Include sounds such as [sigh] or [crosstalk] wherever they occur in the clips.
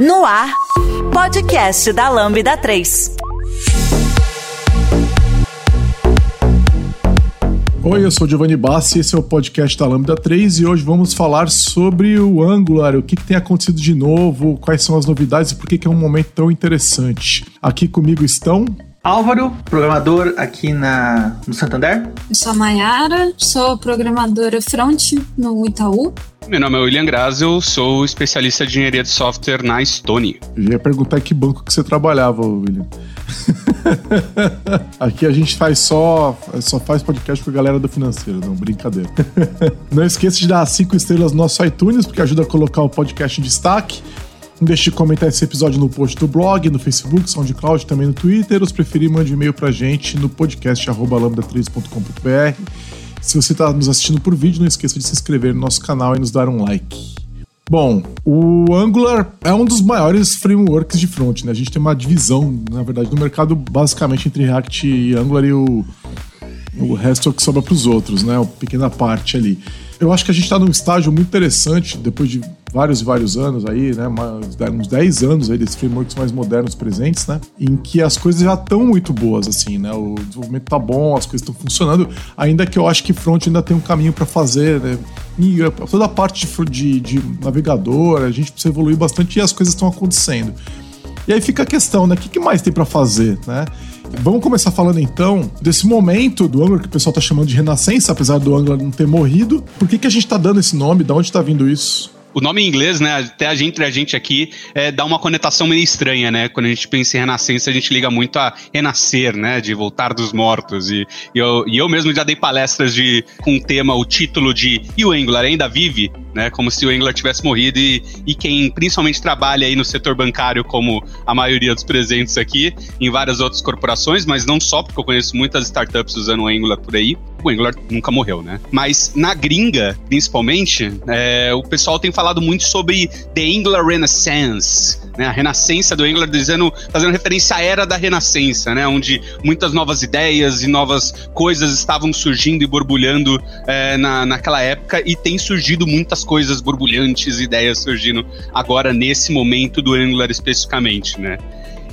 No ar, podcast da Lambda 3. Oi, eu sou Giovanni Bassi, esse é o podcast da Lambda 3 e hoje vamos falar sobre o Angular, o que, que tem acontecido de novo, quais são as novidades e por que, que é um momento tão interessante. Aqui comigo estão Álvaro, programador aqui na, no Santander. Eu sou a Mayara, sou programadora front no Itaú. Meu nome é William Graz, eu sou especialista de engenharia de software na Stone. Eu ia perguntar que banco que você trabalhava, William. [laughs] Aqui a gente faz só, só faz podcast com a galera do financeiro, não, brincadeira. [laughs] não esqueça de dar cinco estrelas no nosso iTunes, porque ajuda a colocar o podcast em destaque. Não deixe de comentar esse episódio no post do blog, no Facebook, SoundCloud, também no Twitter. Os preferir, mande um e-mail pra gente no podcast lambda3.com.br. Se você está nos assistindo por vídeo, não esqueça de se inscrever no nosso canal e nos dar um like. Bom, o Angular é um dos maiores frameworks de front, né? A gente tem uma divisão, na verdade, no mercado basicamente entre React e Angular e o, o resto é o que sobra para os outros, né? Uma pequena parte ali. Eu acho que a gente está num estágio muito interessante, depois de vários e vários anos aí, né? Uns 10 anos aí desses frameworks mais modernos presentes, né? Em que as coisas já estão muito boas, assim, né? O desenvolvimento tá bom, as coisas estão funcionando, ainda que eu acho que front ainda tem um caminho para fazer, né? E toda a parte de, de, de navegador, a gente precisa evoluir bastante e as coisas estão acontecendo. E aí fica a questão, né? O que, mais tem para fazer, né? Vamos começar falando então desse momento do Angular que o pessoal tá chamando de renascença, apesar do Angular não ter morrido. Por que, que a gente tá dando esse nome? Da onde tá vindo isso? O nome em inglês, né, até a gente, entre a gente aqui, é, dá uma conotação meio estranha, né? Quando a gente pensa em renascença, a gente liga muito a renascer, né? De voltar dos mortos. E, e, eu, e eu mesmo já dei palestras de, com o tema, o título de E o Angular ainda vive? Né, como se o Angular tivesse morrido e, e quem principalmente trabalha aí no setor bancário, como a maioria dos presentes aqui, em várias outras corporações, mas não só, porque eu conheço muitas startups usando o Angular por aí, o Angular nunca morreu, né? Mas na gringa, principalmente, é, o pessoal tem falado muito sobre The Angular Renaissance, né? A renascença do Angular, dizendo, fazendo referência à era da renascença, né? Onde muitas novas ideias e novas coisas estavam surgindo e borbulhando é, na, naquela época e tem surgido muitas coisas borbulhantes, ideias surgindo agora nesse momento do Angular especificamente, né?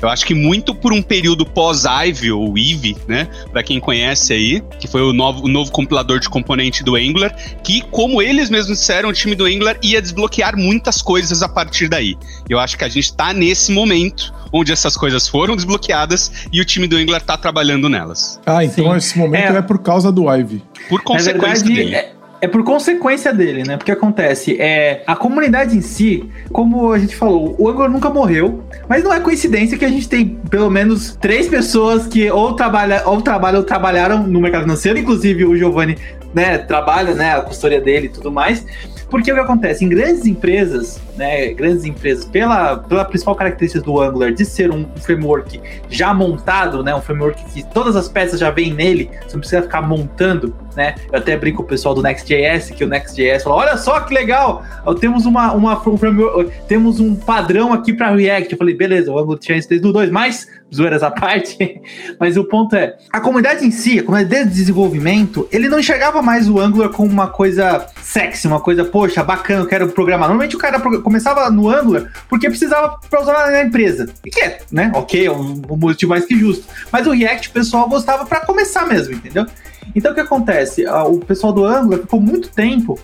Eu acho que muito por um período pós-Ive, ou Eve, né? Para quem conhece aí, que foi o novo, o novo compilador de componente do Angular, que, como eles mesmos disseram, o time do Angular ia desbloquear muitas coisas a partir daí. Eu acho que a gente está nesse momento onde essas coisas foram desbloqueadas e o time do Angular está trabalhando nelas. Ah, então Sim. esse momento é... é... por causa do Ivy. Por consequência verdade, dele. É é por consequência dele, né? Porque acontece, é a comunidade em si, como a gente falou, o Angular nunca morreu, mas não é coincidência que a gente tem pelo menos três pessoas que ou, trabalha, ou trabalham ou trabalharam no mercado financeiro, inclusive o Giovanni, né, trabalha, né, a consultoria dele e tudo mais. Porque o que acontece? Em grandes empresas, né, grandes empresas, pela, pela principal característica do Angular de ser um framework já montado, né, um framework que todas as peças já vêm nele, você não precisa ficar montando, né? Eu até brinco com o pessoal do Next.js, que o Next.js fala, olha só que legal, temos uma, uma um temos um padrão aqui para React. Eu falei, beleza, o Angular tinha isso desde o 2, mas zoeiras à parte, [laughs] mas o ponto é, a comunidade em si, a comunidade de desenvolvimento, ele não enxergava mais o Angular como uma coisa sexy, uma coisa, poxa, bacana, eu quero programar. Normalmente o cara começava no Angular porque precisava para usar na empresa. E que é, né? Ok, é um, um motivo mais que justo. Mas o React o pessoal gostava para começar mesmo, entendeu? Então o que acontece? O pessoal do Angular ficou muito tempo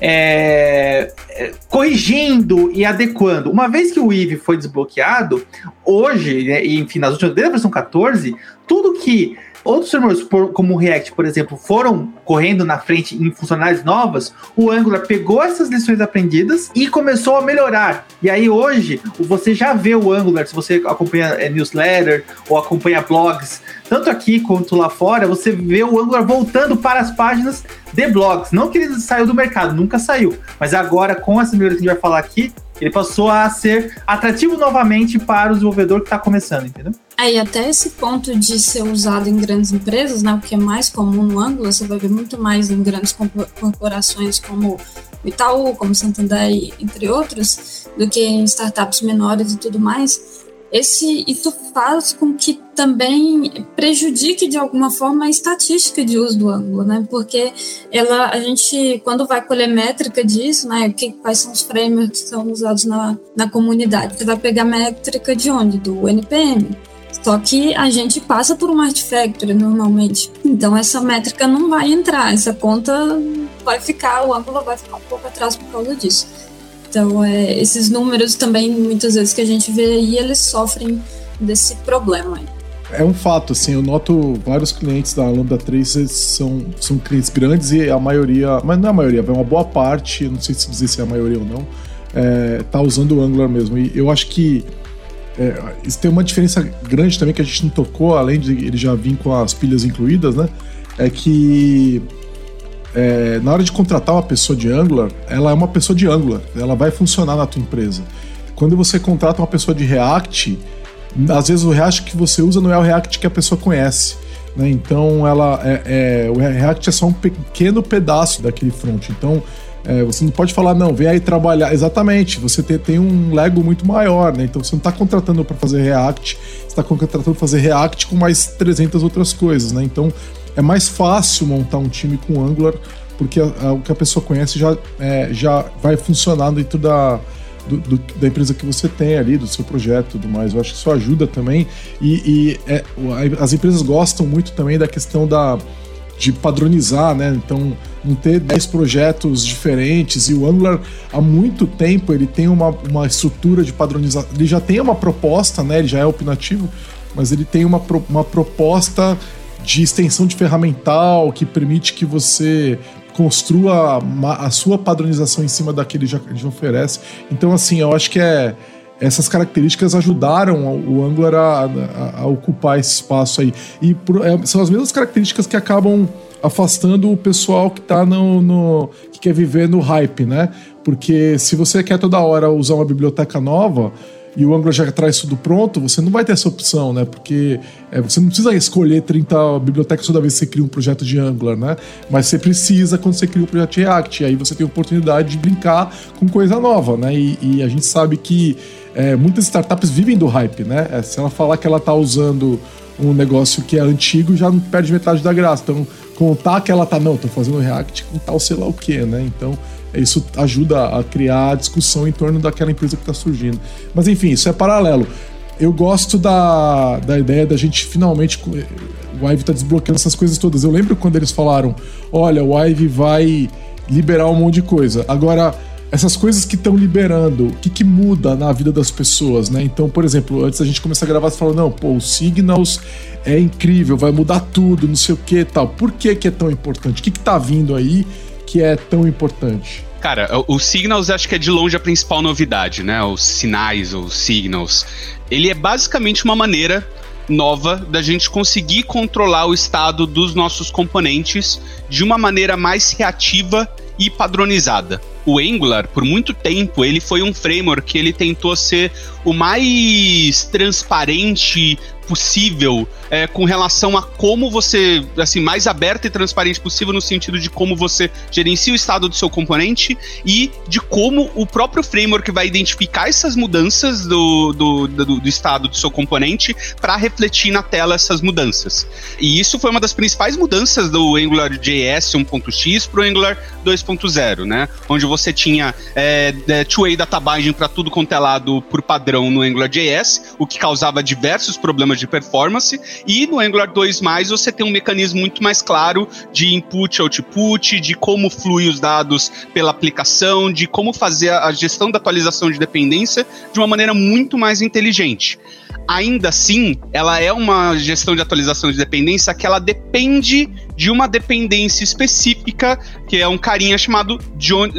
é, é, corrigindo e adequando. Uma vez que o IVE foi desbloqueado, hoje, né, enfim, nas últimas, desde a versão 14, tudo que Outros frameworks, como o React, por exemplo, foram correndo na frente em funcionalidades novas, o Angular pegou essas lições aprendidas e começou a melhorar. E aí hoje, você já vê o Angular, se você acompanha é, newsletter ou acompanha blogs, tanto aqui quanto lá fora, você vê o Angular voltando para as páginas de blogs. Não que ele saiu do mercado, nunca saiu. Mas agora, com essa melhoria que a gente vai falar aqui, ele passou a ser atrativo novamente para o desenvolvedor que está começando, entendeu? Aí, até esse ponto de ser usado em grandes empresas, né, o que é mais comum no Angular, você vai ver muito mais em grandes corporações como Itaú, como Santander, entre outros, do que em startups menores e tudo mais esse isso faz com que também prejudique de alguma forma a estatística de uso do ângulo, né? Porque ela, a gente, quando vai colher métrica disso, né? Que, quais são os frameworks que são usados na, na comunidade? Você vai pegar métrica de onde? Do NPM. Só que a gente passa por um artifactory normalmente. Então essa métrica não vai entrar, essa conta vai ficar, o ângulo vai ficar um pouco atrás por causa disso. Então é, esses números também, muitas vezes que a gente vê aí, eles sofrem desse problema. É um fato, assim, eu noto vários clientes da Lambda 3 são, são clientes grandes e a maioria, mas não é a maioria, é uma boa parte, não sei se dizer se é a maioria ou não, é, tá usando o Angular mesmo. E eu acho que é, tem uma diferença grande também que a gente não tocou, além de ele já vir com as pilhas incluídas, né? É que é, na hora de contratar uma pessoa de Angular, ela é uma pessoa de Angular, ela vai funcionar na tua empresa. Quando você contrata uma pessoa de React, às vezes o React que você usa não é o React que a pessoa conhece. Né? Então ela é, é, o React é só um pequeno pedaço daquele front. Então é, você não pode falar, não, vem aí trabalhar. Exatamente, você tem, tem um Lego muito maior, né? Então você não está contratando para fazer React, você está contratando para fazer React com mais 300 outras coisas, né? Então é mais fácil montar um time com Angular, porque a, a, o que a pessoa conhece já, é, já vai funcionar dentro da, do, do, da empresa que você tem ali, do seu projeto e tudo mais. Eu acho que isso ajuda também. E, e é, as empresas gostam muito também da questão da de padronizar, né? Então, não ter 10 projetos diferentes. E o Angular, há muito tempo, ele tem uma, uma estrutura de padronização. Ele já tem uma proposta, né? Ele já é opinativo, mas ele tem uma, uma proposta de extensão de ferramental que permite que você construa a, sua padronização em cima daquele que ele já oferece. Então, assim, eu acho que é essas características ajudaram o Angular a, a, a ocupar esse espaço aí. E por, é, são as mesmas características que acabam afastando o pessoal que tá no, no, que quer viver no hype, né? Porque se você quer toda hora usar uma biblioteca nova, e o Angular já traz tudo pronto, você não vai ter essa opção, né? Porque é, você não precisa escolher 30 bibliotecas toda vez que você cria um projeto de Angular, né? Mas você precisa quando você cria um projeto de React. E aí você tem a oportunidade de brincar com coisa nova, né? E, e a gente sabe que é, muitas startups vivem do hype, né? É, se ela falar que ela está usando um negócio que é antigo, já perde metade da graça. Então, contar que ela tá, não, tô fazendo React com tal sei lá o que, né? Então, isso ajuda a criar discussão em torno daquela empresa que está surgindo. Mas enfim, isso é paralelo. Eu gosto da, da ideia da gente finalmente. O Ive está desbloqueando essas coisas todas. Eu lembro quando eles falaram: olha, o Ive vai liberar um monte de coisa. Agora, essas coisas que estão liberando, o que, que muda na vida das pessoas, né? Então, por exemplo, antes da gente começar a gravar, você falou: não, pô, o Signals é incrível, vai mudar tudo, não sei o que tal. Por que, que é tão importante? O que, que tá vindo aí que é tão importante? Cara, o Signals acho que é de longe a principal novidade, né? Os sinais, os signals. Ele é basicamente uma maneira nova da gente conseguir controlar o estado dos nossos componentes de uma maneira mais reativa e padronizada. O Angular, por muito tempo, ele foi um framework que ele tentou ser o mais transparente possível é, com relação a como você, assim, mais aberto e transparente possível no sentido de como você gerencia o estado do seu componente e de como o próprio framework vai identificar essas mudanças do, do, do, do estado do seu componente para refletir na tela essas mudanças. E isso foi uma das principais mudanças do Angular JS 1.x para o Angular 2.0, né? Onde você tinha é, é two-way data binding para tudo quanto é lado por padrão no Angular JS, o que causava diversos problemas de performance e no Angular 2 você tem um mecanismo muito mais claro de input output, de como fluem os dados pela aplicação, de como fazer a gestão da atualização de dependência de uma maneira muito mais inteligente. Ainda assim, ela é uma gestão de atualização de dependência que ela depende de uma dependência específica, que é um carinha chamado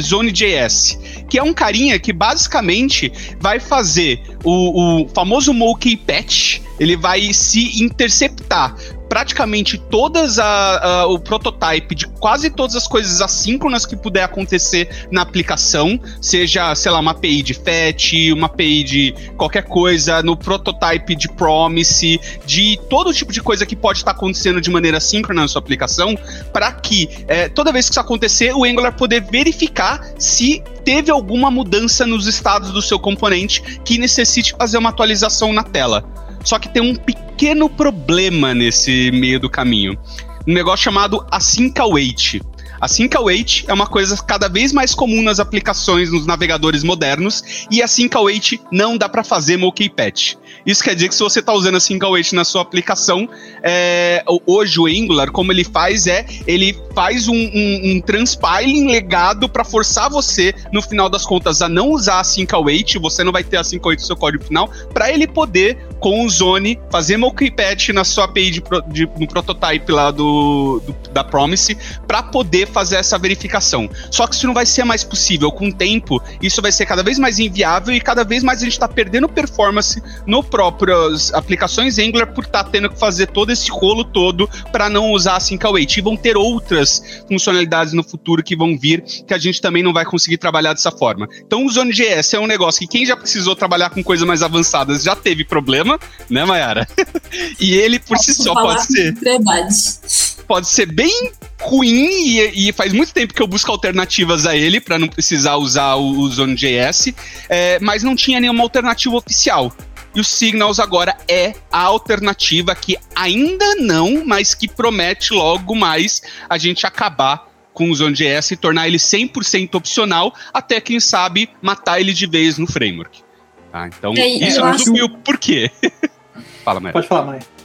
Zone.js, que é um carinha que basicamente vai fazer o, o famoso Monkey Patch, ele vai se interceptar praticamente todas a, a, o prototype de quase todas as coisas assíncronas que puder acontecer na aplicação, seja, sei lá, uma API de fetch, uma API de qualquer coisa, no prototype de promise, de todo tipo de coisa que pode estar acontecendo de maneira síncrona na sua aplicação, para que é, toda vez que isso acontecer, o Angular poder verificar se teve alguma mudança nos estados do seu componente que necessite fazer uma atualização na tela. Só que tem um pequeno problema nesse meio do caminho. Um negócio chamado async await. A Sync Await é uma coisa cada vez mais comum nas aplicações nos navegadores modernos e a Sync Await não dá para fazer monkey patch. Isso quer dizer que se você está usando a Sync Await na sua aplicação, é, hoje o Angular, como ele faz é, ele faz um, um, um transpiling legado para forçar você, no final das contas, a não usar a Sync Await, você não vai ter a Sync Await no seu código final, para ele poder, com o Zone, fazer monkey patch na sua API de, de, no prototype lá do, do da Promise, para poder fazer essa verificação. Só que isso não vai ser mais possível. Com o tempo, isso vai ser cada vez mais inviável e cada vez mais a gente está perdendo performance no próprias aplicações Angular por estar tá tendo que fazer todo esse rolo todo para não usar a Sync Await. E vão ter outras funcionalidades no futuro que vão vir que a gente também não vai conseguir trabalhar dessa forma. Então o Zone.js é um negócio que quem já precisou trabalhar com coisas mais avançadas já teve problema, né, Mayara? [laughs] e ele por Posso si só pode ser. Verdade. Pode ser bem ruim e, e, faz muito tempo que eu busco alternativas a ele para não precisar usar o, o Zone.js, é, mas não tinha nenhuma alternativa oficial. E o Signals agora é a alternativa que ainda não, mas que promete logo mais a gente acabar com o Zone.js e tornar ele 100% opcional, até quem sabe matar ele de vez no framework. Tá? Então, é, isso não acho... o porquê. [laughs] Fala, Maia. Pode falar, Maia.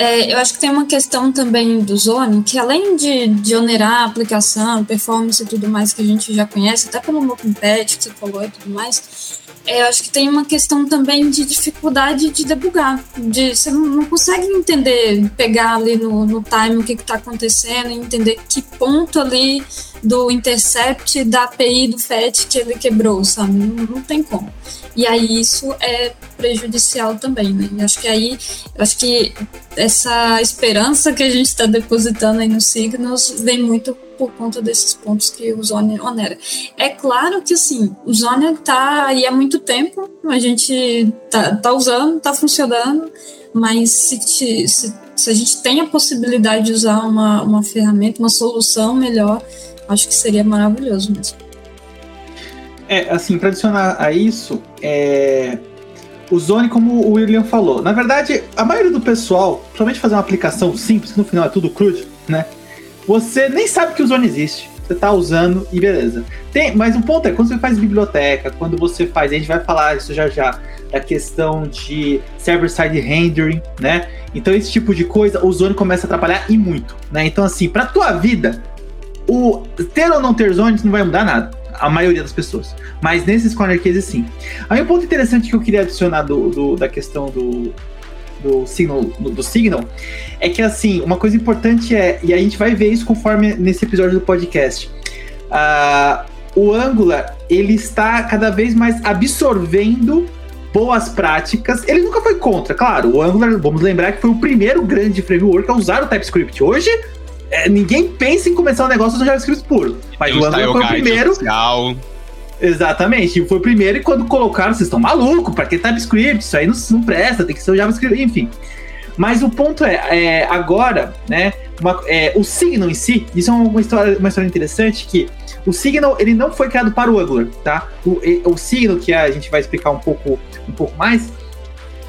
É, eu acho que tem uma questão também do Zone, que além de, de onerar a aplicação, performance e tudo mais que a gente já conhece, até pelo MoPatch que você falou e tudo mais, é, eu acho que tem uma questão também de dificuldade de debugar. De, você não, consegue entender, pegar ali no, no time o que está acontecendo, entender que ponto ali do intercept da API do FET que ele quebrou, sabe? Não, não tem como. E aí isso é prejudicial também, né? E acho que aí, acho que essa esperança que a gente está depositando aí nos signos vem muito por conta desses pontos que o Zone onera. É claro que assim, o Zone tá aí há muito tempo, a gente tá, tá usando, tá funcionando, mas se, te, se, se a gente tem a possibilidade de usar uma, uma ferramenta, uma solução melhor, acho que seria maravilhoso mesmo. É, assim, para adicionar a isso, é, o Zone, como o William falou, na verdade, a maioria do pessoal, somente fazer uma aplicação simples, que no final é tudo crude, né? Você nem sabe que o Zone existe. Você tá usando e beleza. Tem, mas o ponto é, quando você faz biblioteca, quando você faz, a gente vai falar isso já já, da questão de server-side rendering, né? Então esse tipo de coisa, o Zone começa a atrapalhar e muito, né? Então assim, pra tua vida, o ter ou não ter zones não vai mudar nada. A maioria das pessoas. Mas nesses corner cases, sim. Aí um ponto interessante que eu queria adicionar do, do da questão do, do signal, do, signal é que assim, uma coisa importante é, e a gente vai ver isso conforme nesse episódio do podcast. Uh, o Angular ele está cada vez mais absorvendo boas práticas. Ele nunca foi contra, claro. O Angular, vamos lembrar que foi o primeiro grande framework a usar o TypeScript. Hoje é, ninguém pensa em começar um negócio no JavaScript puro. Mas o Angular foi o primeiro. Oficial. Exatamente, foi o primeiro e quando colocaram, vocês estão malucos, para que TypeScript? Isso aí não, não, presta, tem que ser o JavaScript, enfim. Mas o ponto é, é agora, né, uma, é, o Signal em si, isso é uma história, uma história interessante que o Signal, ele não foi criado para o Angular, tá? O, o Signal, que a gente vai explicar um pouco, um pouco mais,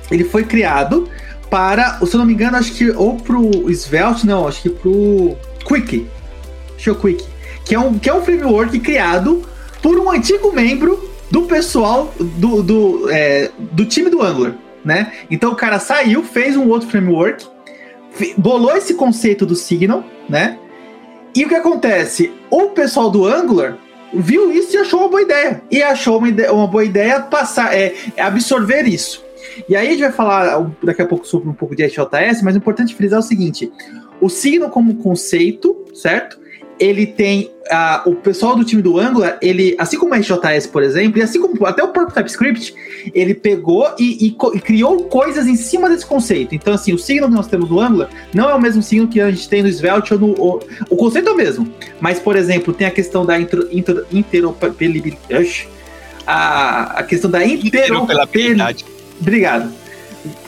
ele foi criado para, se eu não me engano, acho que ou pro Svelte, não, acho que pro Quick. Show Quick. Que é um, que é um framework criado por um antigo membro do pessoal do, do, é, do time do Angular, né? Então o cara saiu, fez um outro framework, bolou esse conceito do Signal, né? E o que acontece? O pessoal do Angular viu isso e achou uma boa ideia. E achou uma, ideia, uma boa ideia passar, é, absorver isso. E aí a gente vai falar daqui a pouco sobre um pouco de HJS, mas é importante frisar o seguinte: o signo como conceito, certo? ele tem uh, o pessoal do time do Angular, ele, assim como o RJS, por exemplo, e assim como até o próprio TypeScript, ele pegou e, e, e, criou coisas em cima desse conceito. Então, assim, o signo que nós temos no Angular não é o mesmo signo que a gente tem no Svelte ou no. O, conceito é o mesmo. Mas, por exemplo, tem a questão da inter, inter, interoperabilidade. A, a questão da interoperabilidade. Obrigado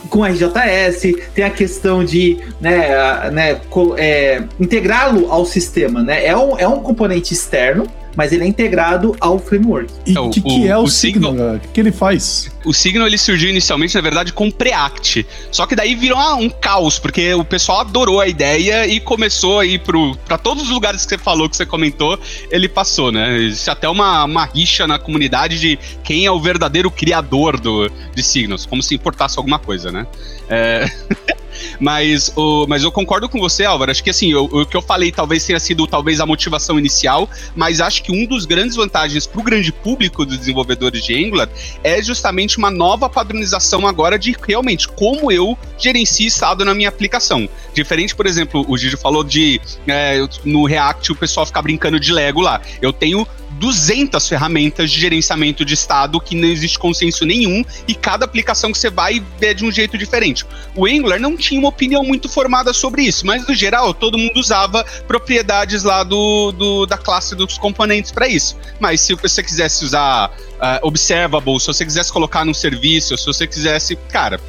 com RJS, tem a questão de né, né, é, integrá-lo ao sistema. Né? É, um, é um componente externo, mas ele é integrado ao framework. E o que, que é o, o Signal, Signal? O que, ele faz? O Signal ele surgiu inicialmente, na verdade, com Preact. Só que daí virou um caos, porque o pessoal adorou a ideia e começou a ir para todos os lugares que você falou, que você comentou, ele passou, né? Existe até uma, uma rixa na comunidade de quem é o verdadeiro criador do, de Signals, como se importasse alguma coisa, né? É... [laughs] Mas, o, mas eu concordo com você, Álvaro. Acho que assim, o, o que eu falei talvez tenha sido talvez a motivação inicial, mas acho que um dos grandes vantagens para o grande público dos desenvolvedores de Angular é justamente uma nova padronização agora de realmente como eu gerencio estado na minha aplicação. Diferente, por exemplo, o Gigi falou de é, no React o pessoal ficar brincando de Lego lá. Eu tenho 200 ferramentas de gerenciamento de estado que não existe consenso nenhum e cada aplicação que você vai é de um jeito diferente. O Angular não tinha uma opinião muito formada sobre isso, mas no geral todo mundo usava propriedades lá do, do da classe dos componentes para isso. Mas se você quisesse usar uh, observable, se você quisesse colocar num serviço, se você quisesse, cara,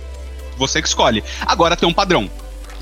você que escolhe. Agora tem um padrão.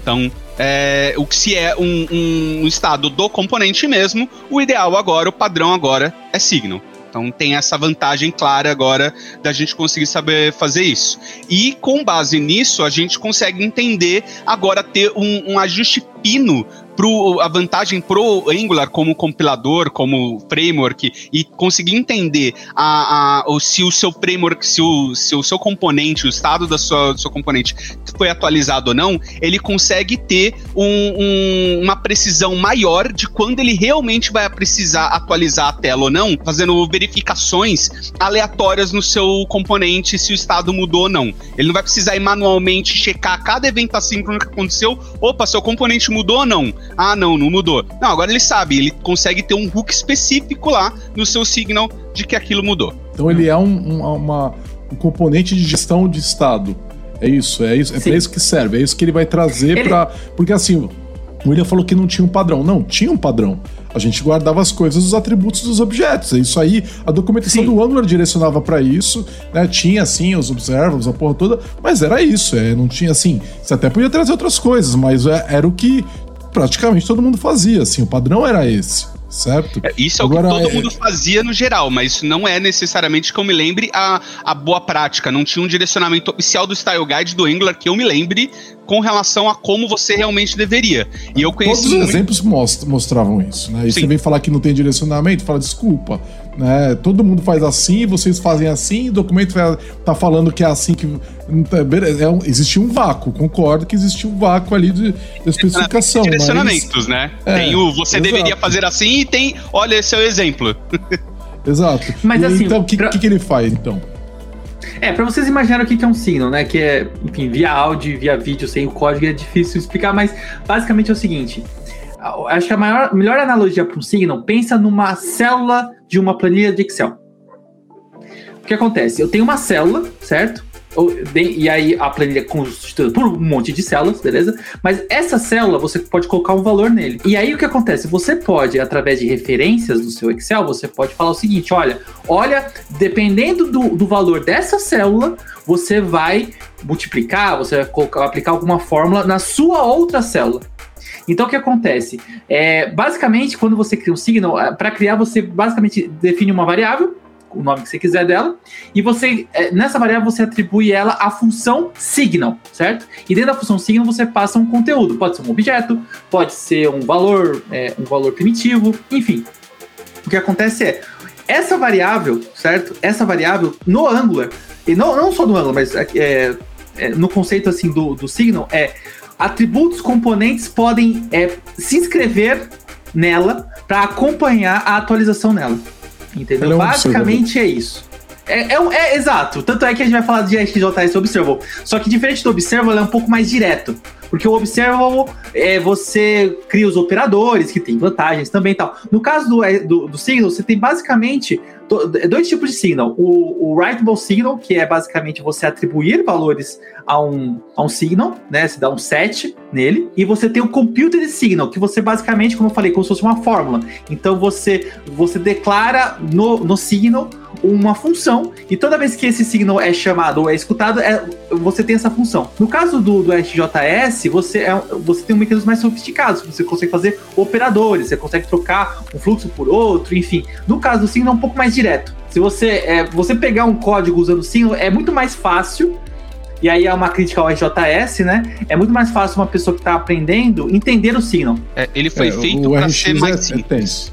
Então, é, o que se é um, um, estado do componente mesmo, o ideal agora, o padrão agora é Signal. Então tem essa vantagem clara agora da gente conseguir saber fazer isso. E com base nisso, a gente consegue entender agora ter um, um ajuste pino pro, a vantagem pro Angular como compilador, como framework e conseguir entender a, a, se o seu framework, se o, se o seu componente, o estado da sua, do seu componente foi atualizado ou não, ele consegue ter um, um, uma precisão maior de quando ele realmente vai precisar atualizar a tela ou não, fazendo verificações aleatórias no seu componente se o estado mudou ou não. Ele não vai precisar ir manualmente checar cada evento assíncrono que aconteceu. Opa, seu componente mudou ou não? Ah, não, não mudou. Não, agora ele sabe, ele consegue ter um hook específico lá no seu signal de que aquilo mudou. Então ele é um, um, uma, um componente de gestão de estado. É isso, é isso, é para isso que serve, é isso que ele vai trazer ele... para, porque assim, o William falou que não tinha um padrão. Não, tinha um padrão. A gente guardava as coisas, os atributos dos objetos. É isso aí. A documentação Sim. do Angular direcionava para isso, né? Tinha assim os observables, a porra toda, mas era isso. É, não tinha assim. Você até podia trazer outras coisas, mas é, era o que praticamente todo mundo fazia. Assim, o padrão era esse certo? É, isso é Agora, o que todo é... mundo fazia no geral, mas isso não é necessariamente que eu me lembre a, a boa prática. Não tinha um direcionamento oficial do Style Guide do Angular que eu me lembre com relação a como você realmente deveria. E eu conheci Todos os muito... exemplos most mostravam isso, né? E Sim. você vem falar que não tem direcionamento, fala desculpa, né? Todo mundo faz assim, vocês fazem assim, o documento tá falando que é assim que é um, existia um vácuo, concordo que existia um vácuo ali de, de especificação. Direcionamentos, mas... né? É, tem o você exato. deveria fazer assim e tem, olha, esse é o exemplo. exato. Mas e, assim, então o que, pra... que, que ele faz então? É, para vocês imaginarem o que é um signo, né? Que é, enfim, via áudio, via vídeo, sem o código é difícil explicar, mas basicamente é o seguinte: acho que a maior, melhor analogia para um signo, pensa numa célula de uma planilha de Excel. O que acontece? Eu tenho uma célula, certo? E aí a planilha é constituída por um monte de células, beleza? Mas essa célula você pode colocar um valor nele. E aí o que acontece? Você pode, através de referências do seu Excel, você pode falar o seguinte: olha, olha, dependendo do, do valor dessa célula, você vai multiplicar, você vai colocar, aplicar alguma fórmula na sua outra célula. Então o que acontece? É, basicamente, quando você cria um signo, é, para criar, você basicamente define uma variável o nome que você quiser dela, e você, é, nessa variável, você atribui ela a função signal, certo? E dentro da função signal você passa um conteúdo, pode ser um objeto, pode ser um valor, é, um valor primitivo, enfim. O que acontece é, essa variável, certo? Essa variável no Angular, e não, não só no Angular, mas é, é, no conceito assim do, do signal, é atributos componentes podem é, se inscrever nela para acompanhar a atualização nela. Entendeu? É Basicamente é isso. É, é, é, exato. Tanto é que a gente vai falar de RxJS Observable. Só que diferente do Observable, é um pouco mais direto. Porque o Observable, é, você cria os operadores, que tem vantagens também e tal. No caso do, é, do, do Signal, você tem basicamente dois tipos de signal. O, o writable signal, que é basicamente você atribuir valores a um, a um signal, né? Você dá um set nele. E você tem o computed signal, que você basicamente, como eu falei, como se fosse uma fórmula. Então você, você declara no, no signal uma função, e toda vez que esse signal é chamado ou é escutado, é, você tem essa função. No caso do, do SJS, você, é, você tem um mecanismo mais sofisticado, você consegue fazer operadores, você consegue trocar um fluxo por outro, enfim. No caso do signal, é um pouco mais direto. Se você, é, você pegar um código usando o signal, é muito mais fácil e aí é uma crítica ao RJS, né? É muito mais fácil uma pessoa que está aprendendo entender o signal. É, ele foi é, feito para ser mais é, simples.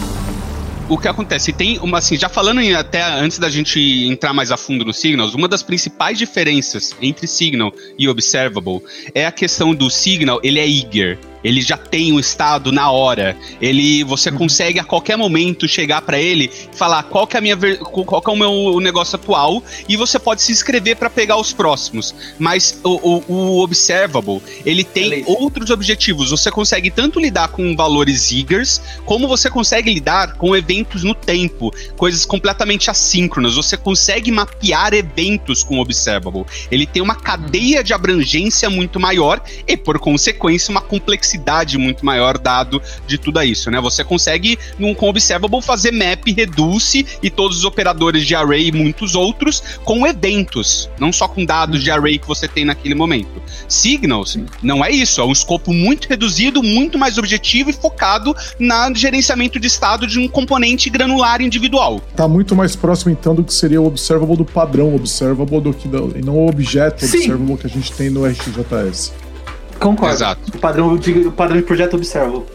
o que acontece? Tem uma, assim, já falando em, até antes da gente entrar mais a fundo no Signals, uma das principais diferenças entre Signal e Observable é a questão do Signal, ele é eager ele já tem o estado na hora. Ele, você uhum. consegue a qualquer momento chegar para ele e falar qual que é a minha, qual que é o meu negócio atual e você pode se inscrever para pegar os próximos. Mas o, o, o observable ele tem Beleza. outros objetivos. Você consegue tanto lidar com valores eagers como você consegue lidar com eventos no tempo, coisas completamente assíncronas. Você consegue mapear eventos com o observable. Ele tem uma cadeia de abrangência muito maior e por consequência uma complexidade complexidade muito maior dado de tudo isso, né? Você consegue, num, com Observable, fazer map, reduce e todos os operadores de array e muitos outros com eventos, não só com dados de array que você tem naquele momento. Signals não é isso, é um escopo muito reduzido, muito mais objetivo e focado no gerenciamento de estado de um componente granular individual. Tá muito mais próximo então do que seria o observable do padrão observable do que do, e não o objeto Sim. observable que a gente tem no RxJS. Concordo. Exato. O padrão de, o padrão de projeto observo.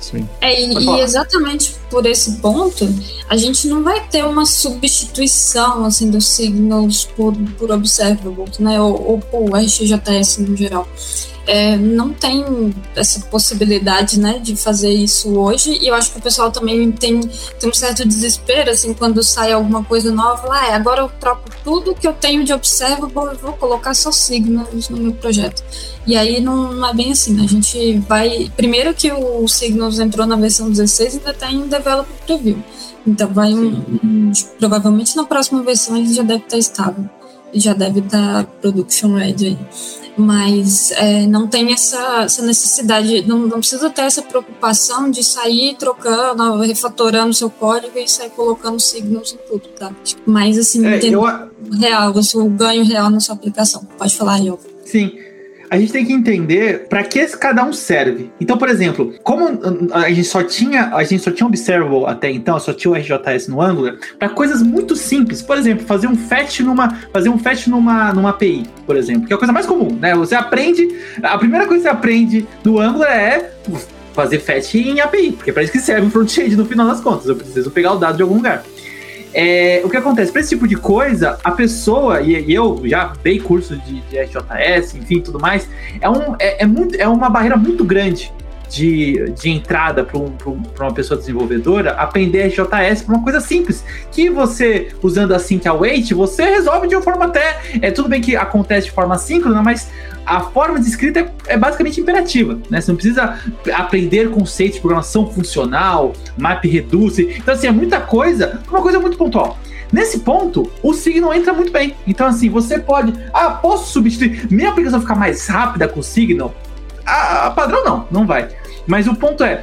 Sim. É, e, e, exatamente por esse ponto, a gente não vai ter uma substituição assim dos signals por, por observable, né? Ou, ou por RxJS no geral é, não tem essa possibilidade, né, de fazer isso hoje. E eu acho que o pessoal também tem, tem um certo desespero, assim, quando sai alguma coisa nova, lá, é, agora eu troco tudo que eu tenho de observable e vou colocar só signals no meu projeto. E aí não, não, é bem assim, né? A gente vai. Primeiro que o Signals entrou na versão 16 ainda está em Developer Preview. Então vai um, um, provavelmente na próxima versão ele já deve estar tá estável. Já deve estar production ready aí mas é, não tem essa, essa necessidade, não, não, precisa ter essa preocupação de sair trocando, refatorando seu código e sair colocando signos em tudo, tá? Mas assim, é, eu... real, o ganho real na sua aplicação. Pode falar, eu. Sim a gente tem que entender para que cada um serve. Então, por exemplo, como a gente só tinha a gente só tinha Observable até então, só tinha o RJS no Angular, para coisas muito simples, por exemplo, fazer um fetch numa fazer um fetch numa numa API, por exemplo, que é a coisa mais comum, né? Você aprende, a primeira coisa que você aprende no Angular é fazer fetch em API, porque é para isso que serve o front-end no final das contas. Eu preciso pegar o dado de algum lugar. É, o que acontece? Para esse tipo de coisa, a pessoa, e, e eu já dei curso de, de SJS, enfim, tudo mais, é, um, é, é, muito, é uma barreira muito grande de, de entrada para um, uma pessoa desenvolvedora aprender JS para uma coisa simples. Que você, usando a Sync Await, você resolve de uma forma até. É tudo bem que acontece de forma síncrona, mas a forma de escrita é, é, basicamente imperativa, né? Você não precisa aprender conceitos de programação funcional, map reduce. Então, assim, é muita coisa, uma coisa muito pontual. Nesse ponto, o Signal entra muito bem. Então, assim, você pode. Ah, posso substituir. Minha aplicação ficar mais rápida com o Signal? A, a padrão não, não vai. Mas o ponto é,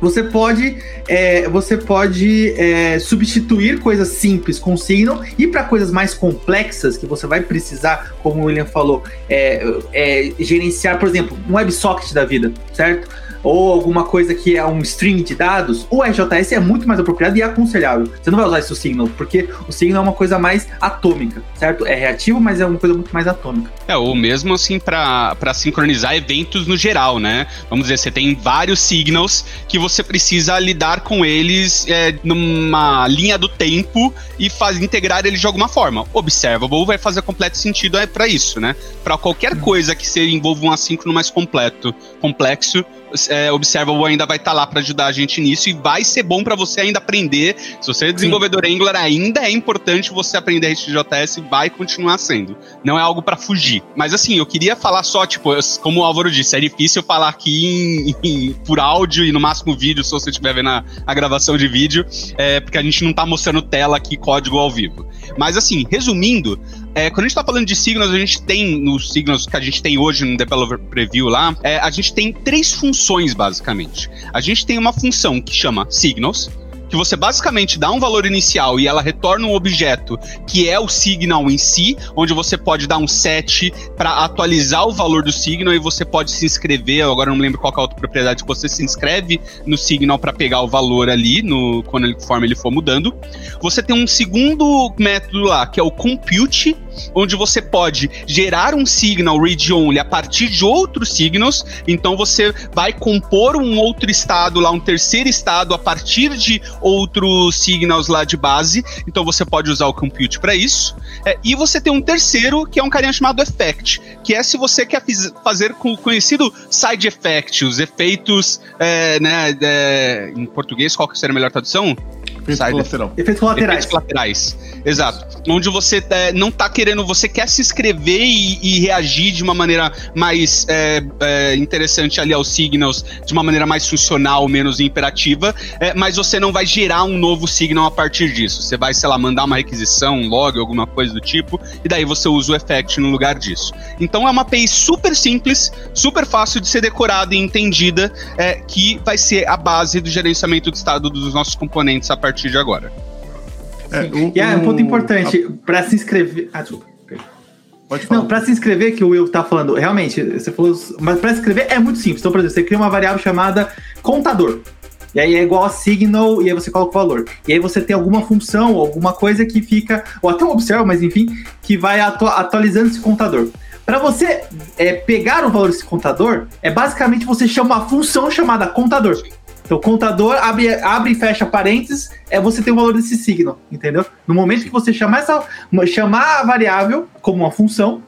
você pode, é, você pode é, substituir coisas simples com Signal e para coisas mais complexas que você vai precisar, como o William falou, é, é, gerenciar, por exemplo, um WebSocket da vida, certo? Ou alguma coisa que é um stream de dados, o RJS é muito mais apropriado e aconselhável. Você não vai usar isso o Signal, porque o Signal é uma coisa mais atômica, certo? É reativo, mas é uma coisa muito mais atômica. É, ou mesmo assim para sincronizar eventos no geral, né? Vamos dizer, você tem vários signals que você precisa lidar com eles é, numa linha do tempo e faz, integrar eles de alguma forma. Observable vai fazer completo sentido é para isso, né? Para qualquer uhum. coisa que se envolva um assíncrono mais completo, complexo, é, Observable ainda vai estar tá lá para ajudar a gente nisso e vai ser bom para você ainda aprender. Se você é desenvolvedor Sim. Angular, ainda é importante você aprender HTJS e vai continuar sendo. Não é algo para fugir. Mas assim, eu queria falar só, tipo, como o Álvaro disse, é difícil falar aqui em, [laughs] em, por áudio e no máximo vídeo, se você estiver vendo a, a, gravação de vídeo, é, porque a gente não tá mostrando tela aqui, código ao vivo. Mas assim, resumindo, é, quando a gente está falando de signos, a gente tem, nos signos que a gente tem hoje no Developer Preview lá, é, a gente tem três funções, basicamente. A gente tem uma função que chama Signals, que você basicamente dá um valor inicial e ela retorna um objeto que é o signal em si, onde você pode dar um set para atualizar o valor do signal e você pode se inscrever. Agora não lembro qual é a outra propriedade que você se inscreve no signal para pegar o valor ali, no, quando ele, conforme ele for mudando. Você tem um segundo método lá, que é o compute, onde você pode gerar um signal read-only a partir de outros signals. Então você vai compor um outro estado lá, um terceiro estado a partir de outros signals lá de base. Então você pode usar o compute para isso. É, e você tem um terceiro que é um carinha chamado effect, que é se você quer fazer com o conhecido side effect, os efeitos, é, né, é, em português, qual que seria a melhor tradução? Efeito colateral. Efeitos colaterais. Efeitos colaterais. Exato. Onde você é, não tá querendo, você quer se inscrever e, e reagir de uma maneira mais é, é, interessante ali aos signals, de uma maneira mais funcional, menos imperativa, é, mas você não vai gerar um novo signal a partir disso. Você vai, sei lá, mandar uma requisição, um log, alguma coisa do tipo, e daí você usa o effect no lugar disso. Então é uma API super simples, super fácil de ser decorada e entendida, é, que vai ser a base do gerenciamento do estado dos nossos componentes a partir de agora. É, o, e é um ponto importante, a... para se inscrever. Ah, desculpa. Pode falar. Não, para se inscrever, que o Will tá falando, realmente, você falou. Mas para se inscrever é muito simples. Então, por exemplo, você cria uma variável chamada contador. E aí é igual a signal, e aí você coloca o valor. E aí você tem alguma função, alguma coisa que fica, ou até um observa, mas enfim, que vai atu atualizando esse contador. Para você é, pegar o valor desse contador, é basicamente você chama uma função chamada contador. Então, contador abre, abre e fecha parênteses, é você ter o valor desse signo, entendeu? No momento que você chamar, essa, chamar a variável como uma função,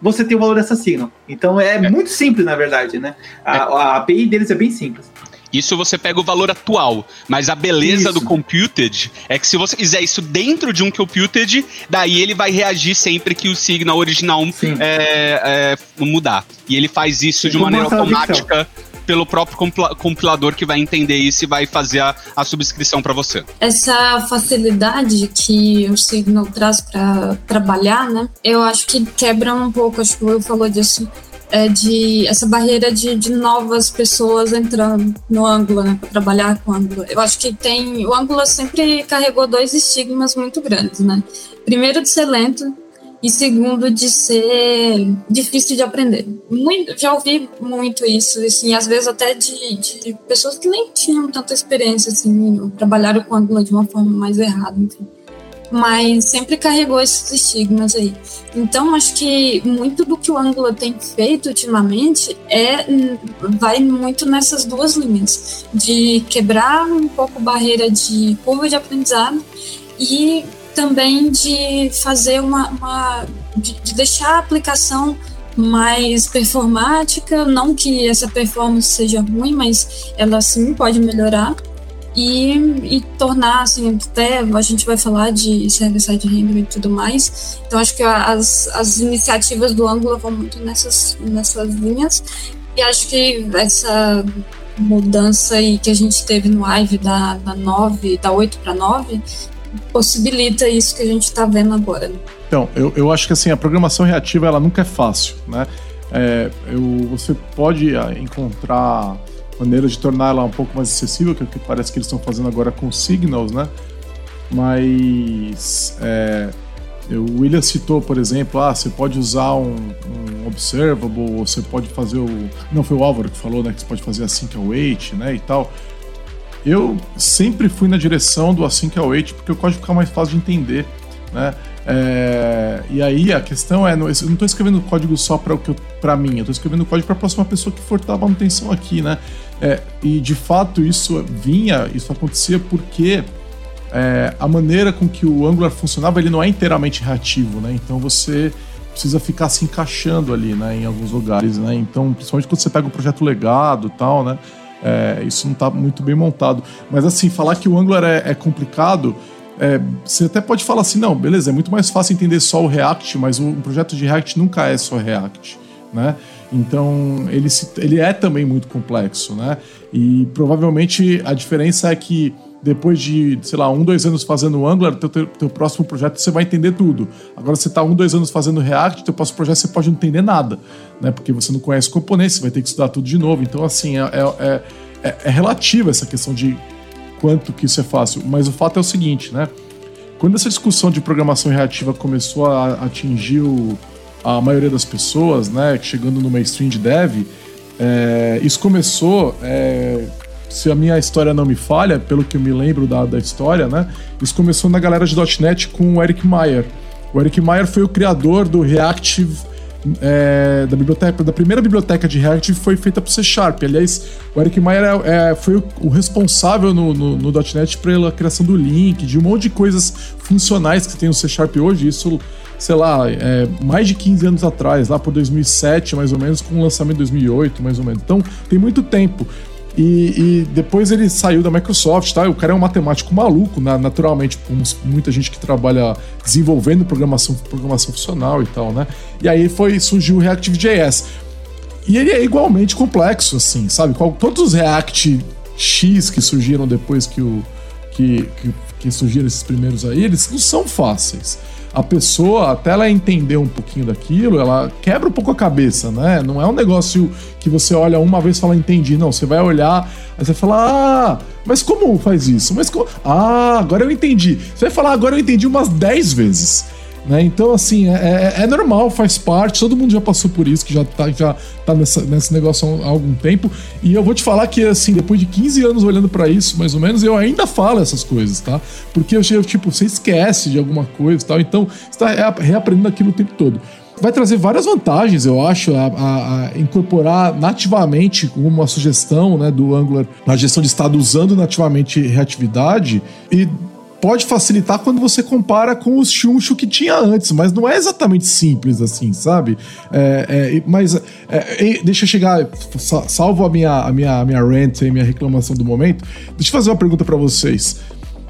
você tem o valor dessa signo. Então, é, é. muito simples, na verdade, né? A, é. a API deles é bem simples. Isso você pega o valor atual, mas a beleza isso. do computed é que se você fizer isso dentro de um computed, daí ele vai reagir sempre que o signal original é, é, mudar. E ele faz isso de maneira automática pelo próprio compilador que vai entender isso e vai fazer a, a subscrição para você. Essa facilidade que o Signal traz para trabalhar, né? Eu acho que quebra um pouco, acho que o Will falou disso, é de essa barreira de, de novas pessoas entrando no Angular, né, para trabalhar com Angular. Eu acho que tem o Angular sempre carregou dois estigmas muito grandes, né? Primeiro de ser lento e segundo de ser difícil de aprender. Muito, já ouvi muito isso, assim, às vezes até de, de pessoas que nem tinham tanta experiência, assim, trabalharam com Angular de uma forma mais errada, enfim. Mas sempre carregou esses estigmas aí. Então, acho que muito do que o Angular tem feito ultimamente é vai muito nessas duas linhas, de quebrar um pouco a barreira de curva de aprendizado e também de fazer uma, uma de, de deixar a aplicação mais performática, não que essa performance seja ruim, mas ela sim pode melhorar e, e tornar, assim, até a gente vai falar de server-side rendering e tudo mais, então acho que as, as iniciativas do Angular vão muito nessas, nessas linhas. E acho que essa mudança aí que a gente teve no Ive da, da 9, da 8 para 9, possibilita isso que a gente está vendo agora. Então, eu, eu acho que assim, a programação reativa ela nunca é fácil, né? É, eu, você pode ah, encontrar maneiras de tornar ela um pouco mais acessível, que é o que parece que eles estão fazendo agora com Signals, né? Mas é, o William citou, por exemplo, ah, você pode usar um, um observable, você pode fazer o. Não, foi o Álvaro que falou, né? Que você pode fazer async await, né? E tal. Eu sempre fui na direção do async await porque o código fica mais fácil de entender, né? É, e aí a questão é, eu não estou escrevendo código só para mim, eu estou escrevendo código para a próxima pessoa que for dar manutenção aqui, né? É, e de fato isso vinha, isso acontecia porque é, a maneira com que o Angular funcionava ele não é inteiramente reativo, né? Então você precisa ficar se encaixando ali, né? Em alguns lugares, né? Então principalmente quando você pega um projeto legado, tal, né? É, isso não está muito bem montado. Mas assim falar que o Angular é, é complicado é, você até pode falar assim, não, beleza, é muito mais fácil entender só o React, mas um projeto de React nunca é só React, né? Então ele, se, ele é também muito complexo, né? E provavelmente a diferença é que depois de, sei lá, um, dois anos fazendo Angular, teu, teu, teu próximo projeto você vai entender tudo. Agora você está um, dois anos fazendo React, teu próximo projeto você pode não entender nada, né? Porque você não conhece componentes, você vai ter que estudar tudo de novo. Então, assim, é, é, é, é relativa essa questão de quanto que isso é fácil, mas o fato é o seguinte, né? Quando essa discussão de programação reativa começou a atingir o, a maioria das pessoas, né, chegando no mainstream de dev, é, isso começou, é, se a minha história não me falha, pelo que eu me lembro da, da história, né, isso começou na galera de .NET com o Eric Meyer. O Eric Meyer foi o criador do Reactive é, da biblioteca, da primeira biblioteca de React foi feita por C Sharp. Aliás, o Eric Meyer é, é, foi o, o, responsável no, no, no, .NET pela criação do link, de um monte de coisas funcionais que tem no C Sharp hoje. Isso, sei lá, é, mais de 15 anos atrás, lá por 2007, mais ou menos, com o lançamento em 2008, mais ou menos. Então, tem muito tempo. E, e, depois ele saiu da Microsoft, tá? O cara é um matemático maluco, né? naturalmente, como muita gente que trabalha desenvolvendo programação, programação funcional e tal, né? E aí foi surgiu o Reactive.js. E ele é igualmente complexo, assim, sabe? Todos os React X que surgiram depois que o que, que, que surgiram esses primeiros aí, eles não são fáceis a pessoa, até ela entender um pouquinho daquilo, ela quebra um pouco a cabeça, né? Não é um negócio que você olha uma vez e fala, entendi. Não, você vai olhar, aí você fala, ah, mas como faz isso? Mas como... Ah, agora eu entendi. Você vai falar, agora eu entendi umas 10 vezes. Né? Então, assim, é, é, é, normal, faz parte, todo mundo já passou por isso, que já tá, já tá nessa, nesse negócio há algum tempo. E eu vou te falar que, assim, depois de 15 anos olhando para isso, mais ou menos, eu ainda falo essas coisas, tá? Porque eu chego, tipo, você esquece de alguma coisa e tal, então você tá reaprendendo aquilo o tempo todo vai trazer várias vantagens, eu acho, a, a, a, incorporar nativamente uma sugestão né, do Angular na gestão de estado usando nativamente reatividade e pode facilitar quando você compara com os chuncho que tinha antes, mas não é exatamente simples assim, sabe? É, é, mas é, deixa eu chegar, salvo a minha, a minha, a minha rant e minha reclamação do momento, deixa eu fazer uma pergunta para vocês.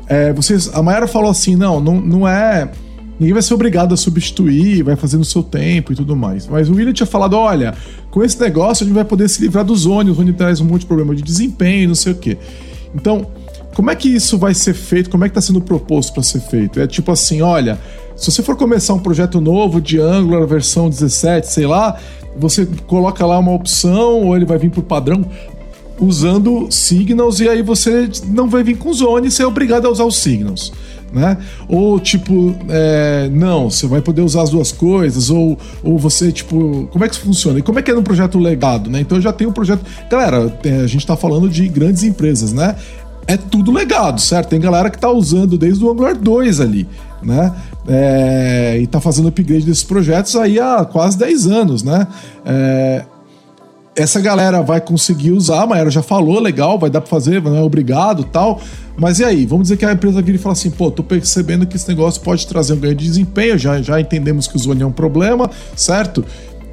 É, vocês. A Mayara falou assim: não, não, não é. Ninguém vai ser obrigado a substituir, vai fazer no seu tempo e tudo mais. Mas o William tinha falado: olha, com esse negócio a gente vai poder se livrar dos ônibus, onde traz um monte de problema de desempenho, não sei o quê. Então, como é que isso vai ser feito? Como é que está sendo proposto para ser feito? É tipo assim, olha, se você for começar um projeto novo de Angular versão 17, sei lá, você coloca lá uma opção ou ele vai vir por padrão usando signals e aí você não vai vir com zone, você é obrigado a usar os signals. Né? Ou tipo, é, não, você vai poder usar as duas coisas, ou, ou você, tipo, como é que isso funciona? E como é que é no projeto legado, né? Então já tenho um projeto. Galera, é, a gente tá falando de grandes empresas, né? É tudo legado, certo? Tem galera que tá usando desde o Angular 2 ali, né? É, e tá fazendo upgrade desses projetos aí há quase 10 anos, né? É, essa galera vai conseguir usar, a Maera já falou, legal, vai dar para fazer, não é obrigado tal. Mas e aí? Vamos dizer que a empresa vira e fala assim: pô, tô percebendo que esse negócio pode trazer um ganho de desempenho, já, já entendemos que o Zone é um problema, certo?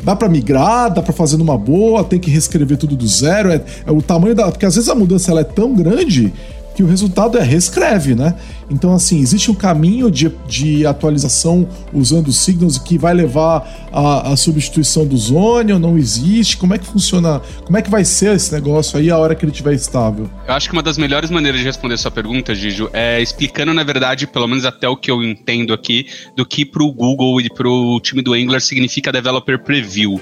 Dá para migrar, dá para fazer numa boa, tem que reescrever tudo do zero. É, é, o tamanho da. Porque às vezes a mudança ela é tão grande que o resultado é reescreve, né? Então, assim, existe um caminho de, de atualização usando signals que vai levar à, substituição do Zone ou não existe? Como é que funciona? Como é que vai ser esse negócio aí a hora que ele estiver estável? Eu acho que uma das melhores maneiras de responder sua pergunta, Gijo, é explicando, na verdade, pelo menos até o que eu entendo aqui, do que para o Google e para o time do Angular significa Developer Preview.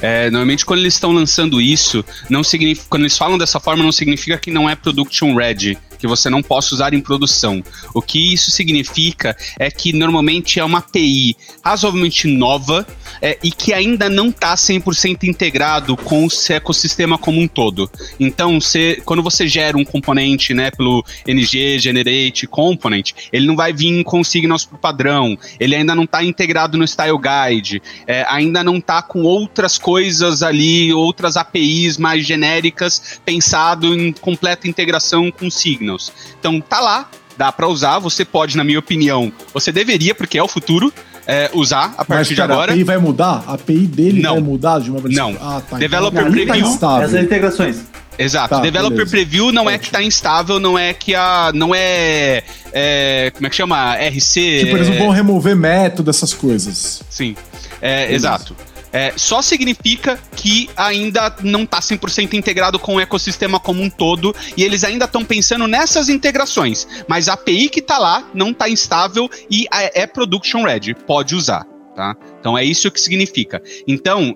É, normalmente, quando eles estão lançando isso, não significa, quando eles falam dessa forma, não significa que não é Production Ready que você não possa usar em produção. O que isso significa é que normalmente é uma API razoavelmente nova é, e que ainda não está 100% integrado com o ecossistema como um todo. Então, quando você gera um componente né, pelo NG, Generate, Component, ele não vai vir com signals por padrão, ele ainda não está integrado no Style Guide, é, ainda não está com outras coisas ali, outras APIs mais genéricas, pensado em completa integração com signals. Então, tá lá, dá para usar, você pode, na minha opinião, você deveria, porque é o futuro, é, usar a partir Mas, cara, de agora. A API vai mudar? A API dele não. vai mudar de uma versão? Não. Ah, tá. Developer então, Preview. Tá Essas integrações. Exato. Tá, Developer beleza. Preview não é que tá instável, não é que a. Não é. é como é que chama? RC. Tipo, eles não vão remover método, essas coisas. Sim. É, exato. É, só significa que ainda não está 100% integrado com o ecossistema como um todo e eles ainda estão pensando nessas integrações. Mas a API que está lá não está instável e é, é production ready, pode usar. Tá? Então é isso que significa. Então,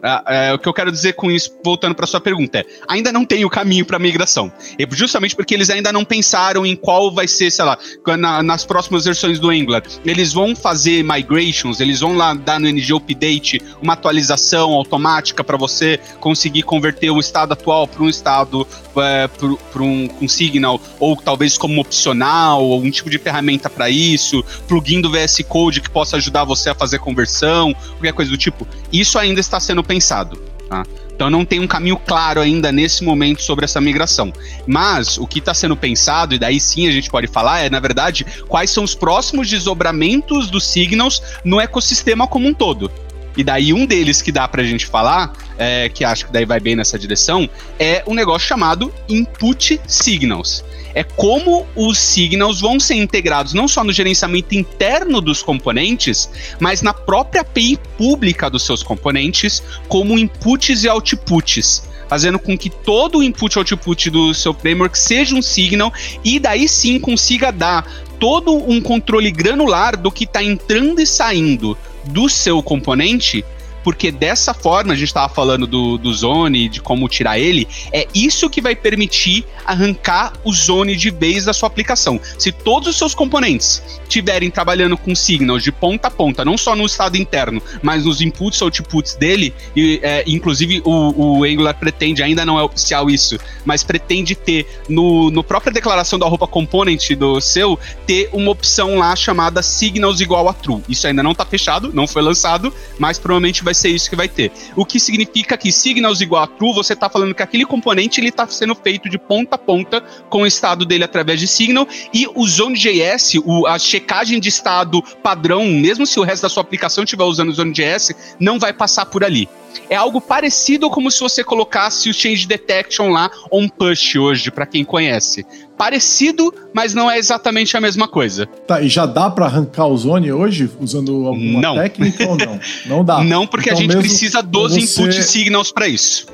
o que eu quero dizer com isso, voltando para sua pergunta, é: ainda não tem o caminho para migração. E justamente porque eles ainda não pensaram em qual vai ser, sei lá, na, nas próximas versões do Angular. Eles vão fazer migrations, eles vão lá dar no NG Update uma atualização automática para você conseguir converter o estado atual para um estado é, para um signal, ou talvez como opcional, ou um tipo de ferramenta para isso, plugin do VS Code que possa ajudar você a fazer conversão qualquer coisa do tipo, isso ainda está sendo pensado. Tá? Então não tem um caminho claro ainda nesse momento sobre essa migração. Mas o que está sendo pensado, e daí sim a gente pode falar, é, na verdade, quais são os próximos desdobramentos dos signals no ecossistema como um todo. E daí um deles que dá pra gente falar, é, que acho que daí vai bem nessa direção, é um negócio chamado Input Signals. É como os signals vão ser integrados não só no gerenciamento interno dos componentes, mas na própria API pública dos seus componentes, como inputs e outputs fazendo com que todo o input e output do seu framework seja um signal e daí sim consiga dar todo um controle granular do que está entrando e saindo do seu componente porque dessa forma, a gente estava falando do, do Zone, de como tirar ele, é isso que vai permitir arrancar o Zone de vez da sua aplicação. Se todos os seus componentes estiverem trabalhando com signals de ponta a ponta, não só no estado interno, mas nos inputs ou outputs dele, e, é, inclusive o, o, Angular pretende, ainda não é oficial isso, mas pretende ter no, no própria declaração da roupa component do seu, ter uma opção lá chamada signals igual a true. Isso ainda não está fechado, não foi lançado, mas provavelmente vai vai ser isso que vai ter. O que significa que signals igual a true, você está falando que aquele componente ele está sendo feito de ponta a ponta com o estado dele através de signal e o Zone.js, a checagem de estado padrão, mesmo se o resto da sua aplicação estiver usando o Zone.js, não vai passar por ali. É algo parecido como se você colocasse o Change Detection lá on push hoje, para quem conhece. Parecido, mas não é exatamente a mesma coisa. Tá, e já dá para arrancar o Zone hoje usando alguma não. técnica ou não? Não dá. [laughs] Não, porque então, a gente precisa dos você... input signals para isso.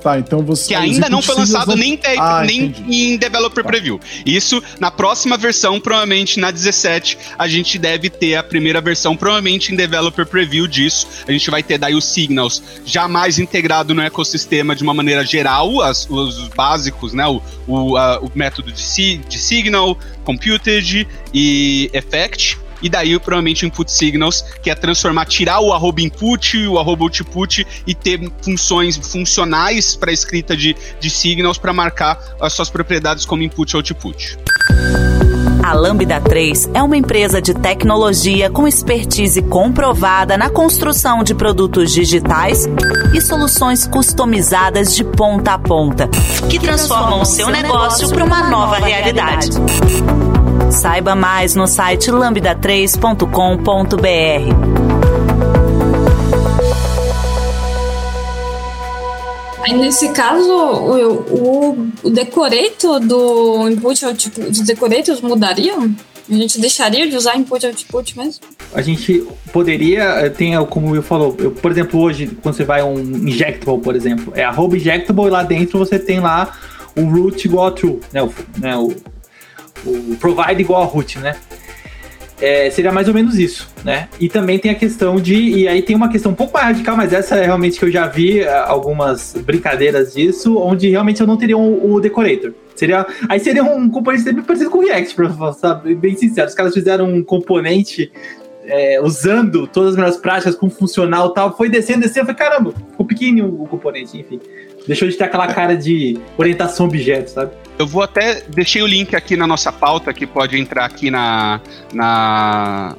Tá, então você. Que ainda não foi lançado nem, te, ah, nem em Developer tá. Preview. Isso, na próxima versão, provavelmente na 17, a gente deve ter a primeira versão, provavelmente em Developer Preview disso. A gente vai ter daí os signals jamais integrado no ecossistema de uma maneira geral, as, os básicos, né? O, o, a, o método de, si, de signal, computed e effect e daí provavelmente input signals, que é transformar, tirar o arroba input, o arroba output e ter funções funcionais para escrita de, de signals para marcar as suas propriedades como input e output. A Lambda 3 é uma empresa de tecnologia com expertise comprovada na construção de produtos digitais e soluções customizadas de ponta a ponta, que transformam o seu negócio para uma nova realidade. Saiba mais no site lambda3.com.br. Aí nesse caso, o, o, o decorator do input output, os decorators mudariam? A gente deixaria de usar input output mesmo? A gente poderia, eh, tem como eu falou, eu, por exemplo, hoje, quando você vai um injectable, por exemplo, é arroba injectable e lá dentro você tem lá o root igual a true, né? O, né, o, o provide igual a root, né? É, seria mais ou menos isso, né? E também tem a questão de. E aí tem uma questão um pouco mais radical, mas essa é realmente que eu já vi é, algumas brincadeiras disso, onde realmente eu não teria o, o decorator. Seria, aí seria um componente sempre parecido com o React, pra ser bem sincero. Os caras fizeram um componente é, usando todas as melhores práticas com funcional e tal, foi descendo, descendo, foi caramba, ficou pequenininho o componente, enfim. Deixou de ter aquela cara de orientação objeto, sabe? Eu vou até. Deixei o link aqui na nossa pauta, que pode entrar aqui na, na,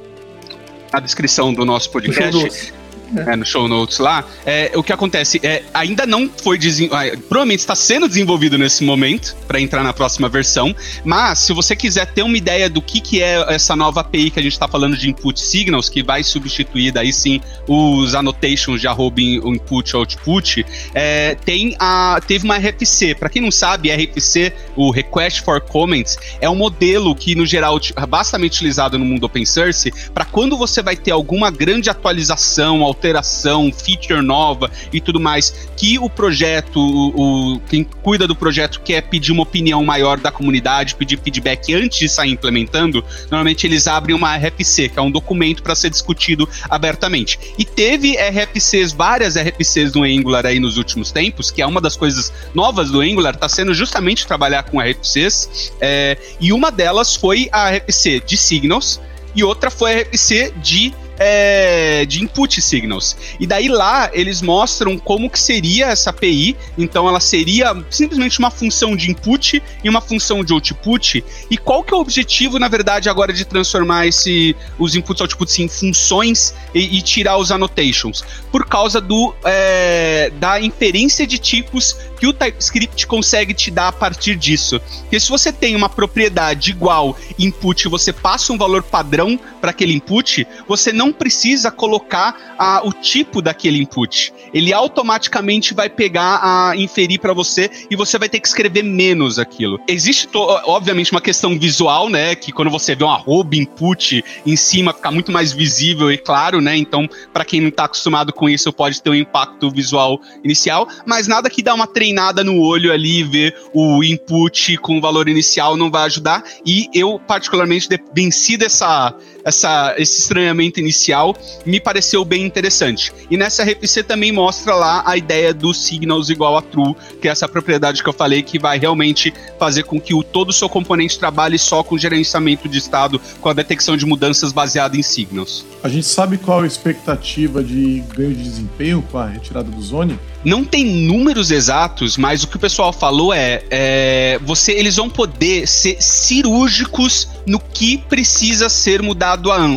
na descrição do nosso podcast é, no show notes lá, é, o que acontece é ainda não foi desenvolvido, provavelmente está sendo desenvolvido nesse momento para entrar na próxima versão, mas se você quiser ter uma ideia do que, que é essa nova API que a gente está falando de input signals, que vai substituir daí sim os annotations de arroba input output, é, tem a, teve uma RFC. Para quem não sabe, RFC, o Request for Comments, é um modelo que no geral é bastante utilizado no mundo open source para quando você vai ter alguma grande atualização, alteração, feature nova e tudo mais, que o projeto, o, o, quem cuida do projeto quer pedir uma opinião maior da comunidade, pedir feedback antes de sair implementando, normalmente eles abrem uma RFC, que é um documento para ser discutido abertamente. E teve RFCs, várias RFCs do Angular aí nos últimos tempos, que é uma das coisas novas do Angular, está sendo justamente trabalhar com RFCs, é, e uma delas foi a RFC de Signals, e outra foi a RFC de é, de input signals. E daí lá eles mostram como que seria essa API. Então ela seria simplesmente uma função de input e uma função de output. E qual que é o objetivo, na verdade, agora de transformar esse, os inputs e outputs em funções e, e, tirar os annotations? Por causa do, é, da inferência de tipos que o TypeScript consegue te dar a partir disso. Porque se você tem uma propriedade igual input, você passa um valor padrão para aquele input, você não precisa colocar o tipo daquele input. Ele automaticamente vai pegar a inferir para você e você vai ter que escrever menos aquilo. Existe, obviamente, uma questão visual, né? Que quando você vê um arroba input em cima, fica muito mais visível e claro, né? Então, para quem não está acostumado com isso, pode ter um impacto visual inicial, mas nada que dá uma treinada no olho ali, ver o input com o valor inicial não vai ajudar. E eu, particularmente, venci dessa essa, esse estranhamento inicial me pareceu bem interessante. E nessa RFC também mostra lá a ideia do signals igual a true, que é essa propriedade que eu falei que vai realmente fazer com que o, todo o seu componente trabalhe só com gerenciamento de estado, com a detecção de mudanças baseada em signals. A gente sabe qual a expectativa de ganho de desempenho com a retirada do Zone? Não tem números exatos, mas o que o pessoal falou é, é você, eles vão poder ser cirúrgicos no que precisa ser mudado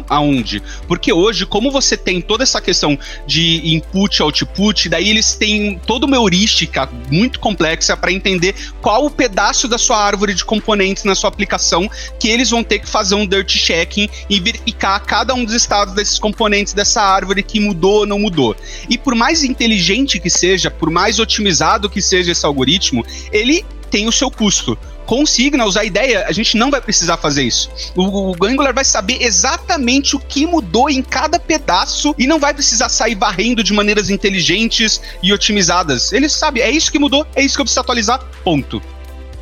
aonde. Porque hoje, como você tem toda essa questão de input output, daí eles têm toda uma heurística muito complexa para entender qual o pedaço da sua árvore de componentes na sua aplicação que eles vão ter que fazer um dirt checking e verificar cada um dos estados desses componentes dessa árvore que mudou ou não mudou. E por mais inteligente que seja, por mais otimizado que seja esse algoritmo, ele tem o seu custo. Com Signals, a ideia, a gente não vai precisar fazer isso. O, o Angular vai saber exatamente o que mudou em cada pedaço e não vai precisar sair varrendo de maneiras inteligentes e otimizadas. Ele sabe, é isso que mudou, é isso que eu preciso atualizar, ponto.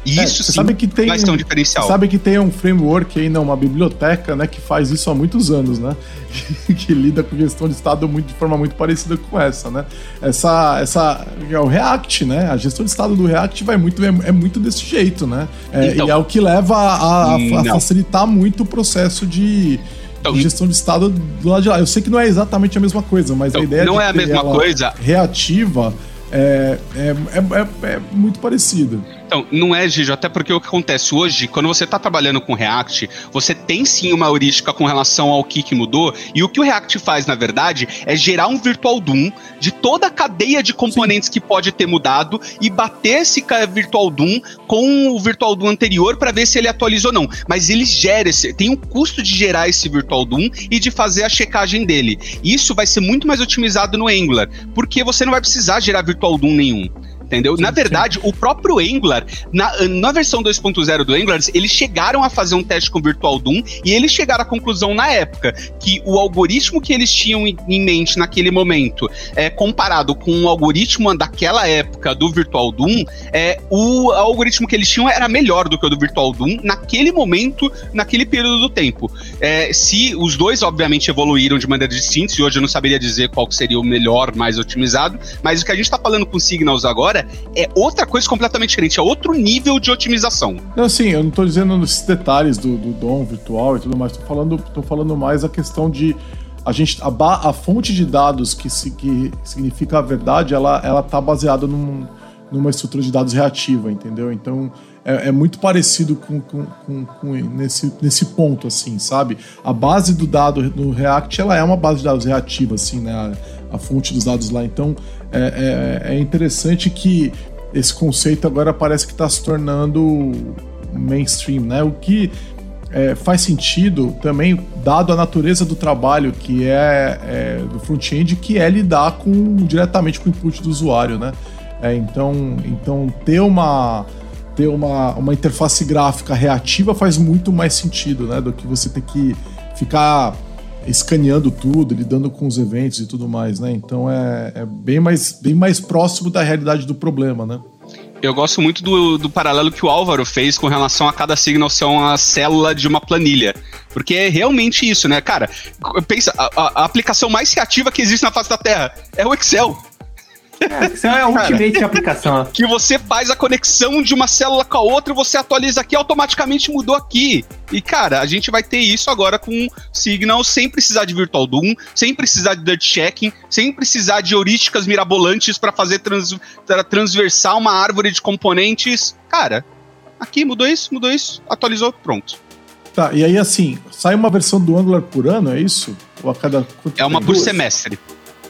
E é, isso sim sabe que tem, vai ser um diferencial. Sabe que tem um framework aí, não, uma biblioteca, né, que faz isso há muitos anos, né? [laughs] que lida com gestão de estado muito, de forma muito parecida com essa, né? Essa, essa é o React, né? A gestão de estado do React vai muito, é, é muito desse jeito, né? É, então, e é o que leva a, a, a facilitar muito o processo de, então, gestão de estado do lado de lá. Eu sei que não é exatamente a mesma coisa, mas então, a ideia não é a mesma coisa reativa é, é, é, é, muito parecida. Então, não é, Gijo, até porque o que acontece hoje, quando você está trabalhando com React, você tem sim uma heurística com relação ao que, que mudou, e o que o React faz, na verdade, é gerar um virtual DOM de toda a cadeia de componentes sim. que pode ter mudado e bater esse virtual DOM com o virtual DOM anterior para ver se ele atualiza ou não. Mas ele gera esse, tem um custo de gerar esse virtual DOM e de fazer a checagem dele. Isso vai ser muito mais otimizado no Angular, porque você não vai precisar gerar virtual DOM nenhum entendeu? Sim, na verdade, sim. o próprio Angular, na, na versão 2.0 do Angular, eles chegaram a fazer um teste com o Virtual Doom e eles chegaram à conclusão na época que o algoritmo que eles tinham em mente naquele momento, é, comparado com o algoritmo daquela época do Virtual Doom, é, o algoritmo que eles tinham era melhor do que o do Virtual Doom naquele momento, naquele período do tempo. É, se os dois, obviamente, evoluíram de maneira distinta, e hoje eu não saberia dizer qual seria o melhor, mais otimizado, mas o que a gente está falando com Signals agora cara, é outra coisa completamente diferente, é outro nível de otimização. Não, sim, eu não tô dizendo nesses detalhes do, do DOM virtual e tudo mais, tô falando, tô falando mais a questão de a gente a, a fonte de dados que, se, que significa a verdade, ela ela tá baseada num, numa estrutura de dados reativa, entendeu? Então é, é muito parecido com, com, com, com, nesse, nesse ponto, assim, sabe? A base do dado no React ela é uma base de dados reativa, assim, né? A, a fonte dos dados lá. Então é, é, é interessante que esse conceito agora parece que está se tornando mainstream, né? O que é, faz sentido também, dado a natureza do trabalho que é, é do front-end, que é lidar com, diretamente com o input do usuário, né? É, então, então ter uma ter uma, uma interface gráfica reativa faz muito mais sentido, né? Do que você ter que ficar escaneando tudo, lidando com os eventos e tudo mais, né? Então é, é bem, mais, bem mais próximo da realidade do problema, né? Eu gosto muito do, do paralelo que o Álvaro fez com relação a cada signal ser uma célula de uma planilha. Porque é realmente isso, né? Cara, pensa, a, a aplicação mais reativa que existe na face da Terra é o Excel. [laughs] É, Excel é a ultimate de aplicação. Que você faz a conexão de uma célula com a outra, você atualiza aqui, automaticamente mudou aqui. E, cara, a gente vai ter isso agora com Signal sem precisar de Virtual Doom, sem precisar de Dirt Checking, sem precisar de heurísticas mirabolantes para fazer trans, transversar uma árvore de componentes. Cara, aqui mudou isso, mudou isso, atualizou, pronto. Tá, e aí assim, sai uma versão do Angular por ano, é isso? Ou a cada. É uma por semestre.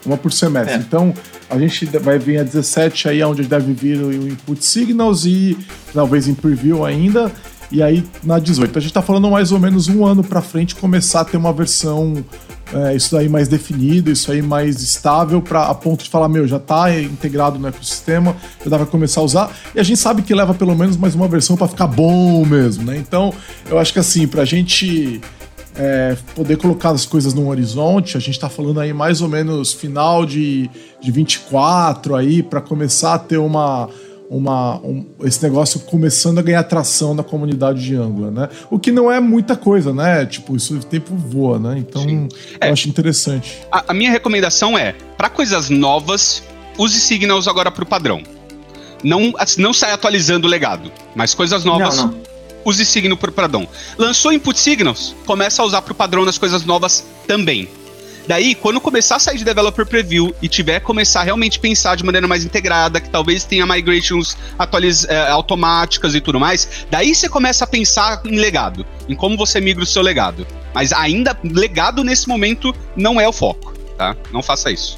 Uma por semestre. É. Então, a gente vai vir a 17 aí, onde deve vir o input signals e talvez em preview ainda. E aí na 18. A gente tá falando mais ou menos um ano para frente começar a ter uma versão é, isso aí mais definido, isso aí mais estável, para a ponto de falar, meu, já tá integrado no ecossistema, já dá pra começar a usar. E a gente sabe que leva pelo menos mais uma versão para ficar bom mesmo, né? Então, eu acho que assim, pra gente é, poder colocar as coisas no horizonte. A gente está falando aí mais ou menos final de, de 24 aí para começar a ter uma uma, um, esse negócio começando a ganhar tração na comunidade de Angular, né? O que não é muita coisa, né? Tipo, isso o tempo voa, né? Então, Sim. eu é, acho interessante. A, a, minha recomendação é, para coisas novas, use Signals agora para o padrão. Não, não sai atualizando o legado, mas coisas novas, não, não use signo por padrão. Lançou input signals, começa a usar para o padrão nas coisas novas também. Daí, quando começar a sair de developer preview e tiver começar a realmente pensar de maneira mais integrada, que talvez tenha migrations atualiz é, automáticas e tudo mais, daí você começa a pensar em legado, em como você migra o seu legado. Mas ainda, legado nesse momento não é o foco, tá? Não faça isso.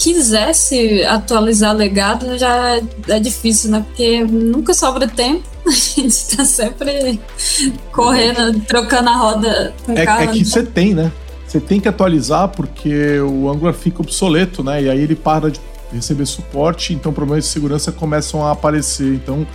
quisesse atualizar legado já é difícil, né? Porque nunca sobra tempo. [laughs] A gente tá sempre correndo, trocando a roda. É, é que você tem, né? Você tem que atualizar porque o Angular fica obsoleto, né? E aí ele para de receber suporte, então problemas de segurança começam a aparecer. Então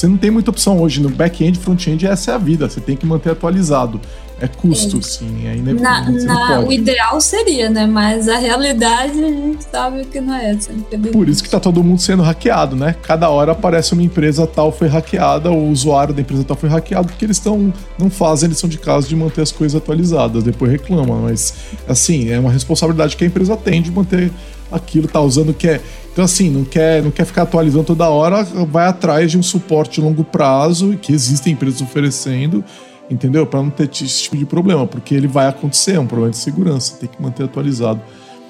você não tem muita opção hoje. No back-end, front-end, essa é a vida. Você tem que manter atualizado é custo, é. sim, é inevitável. Na, na, o ideal seria, né? Mas a realidade a gente sabe que não é assim. Por isso que tá todo mundo sendo hackeado, né? Cada hora aparece uma empresa tal foi hackeada, o usuário da empresa tal foi hackeado, porque eles estão não fazem lição de casa de manter as coisas atualizadas, depois reclamam. Mas, assim, é uma responsabilidade que a empresa tem de manter aquilo, tá usando o que é. Então, assim, não quer, não quer ficar atualizando toda hora, vai atrás de um suporte longo prazo, que existem empresas oferecendo entendeu? Para não ter esse tipo de problema, porque ele vai acontecer, é um problema de segurança, tem que manter atualizado.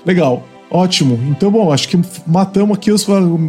Legal, ótimo. Então, bom, acho que matamos aqui os,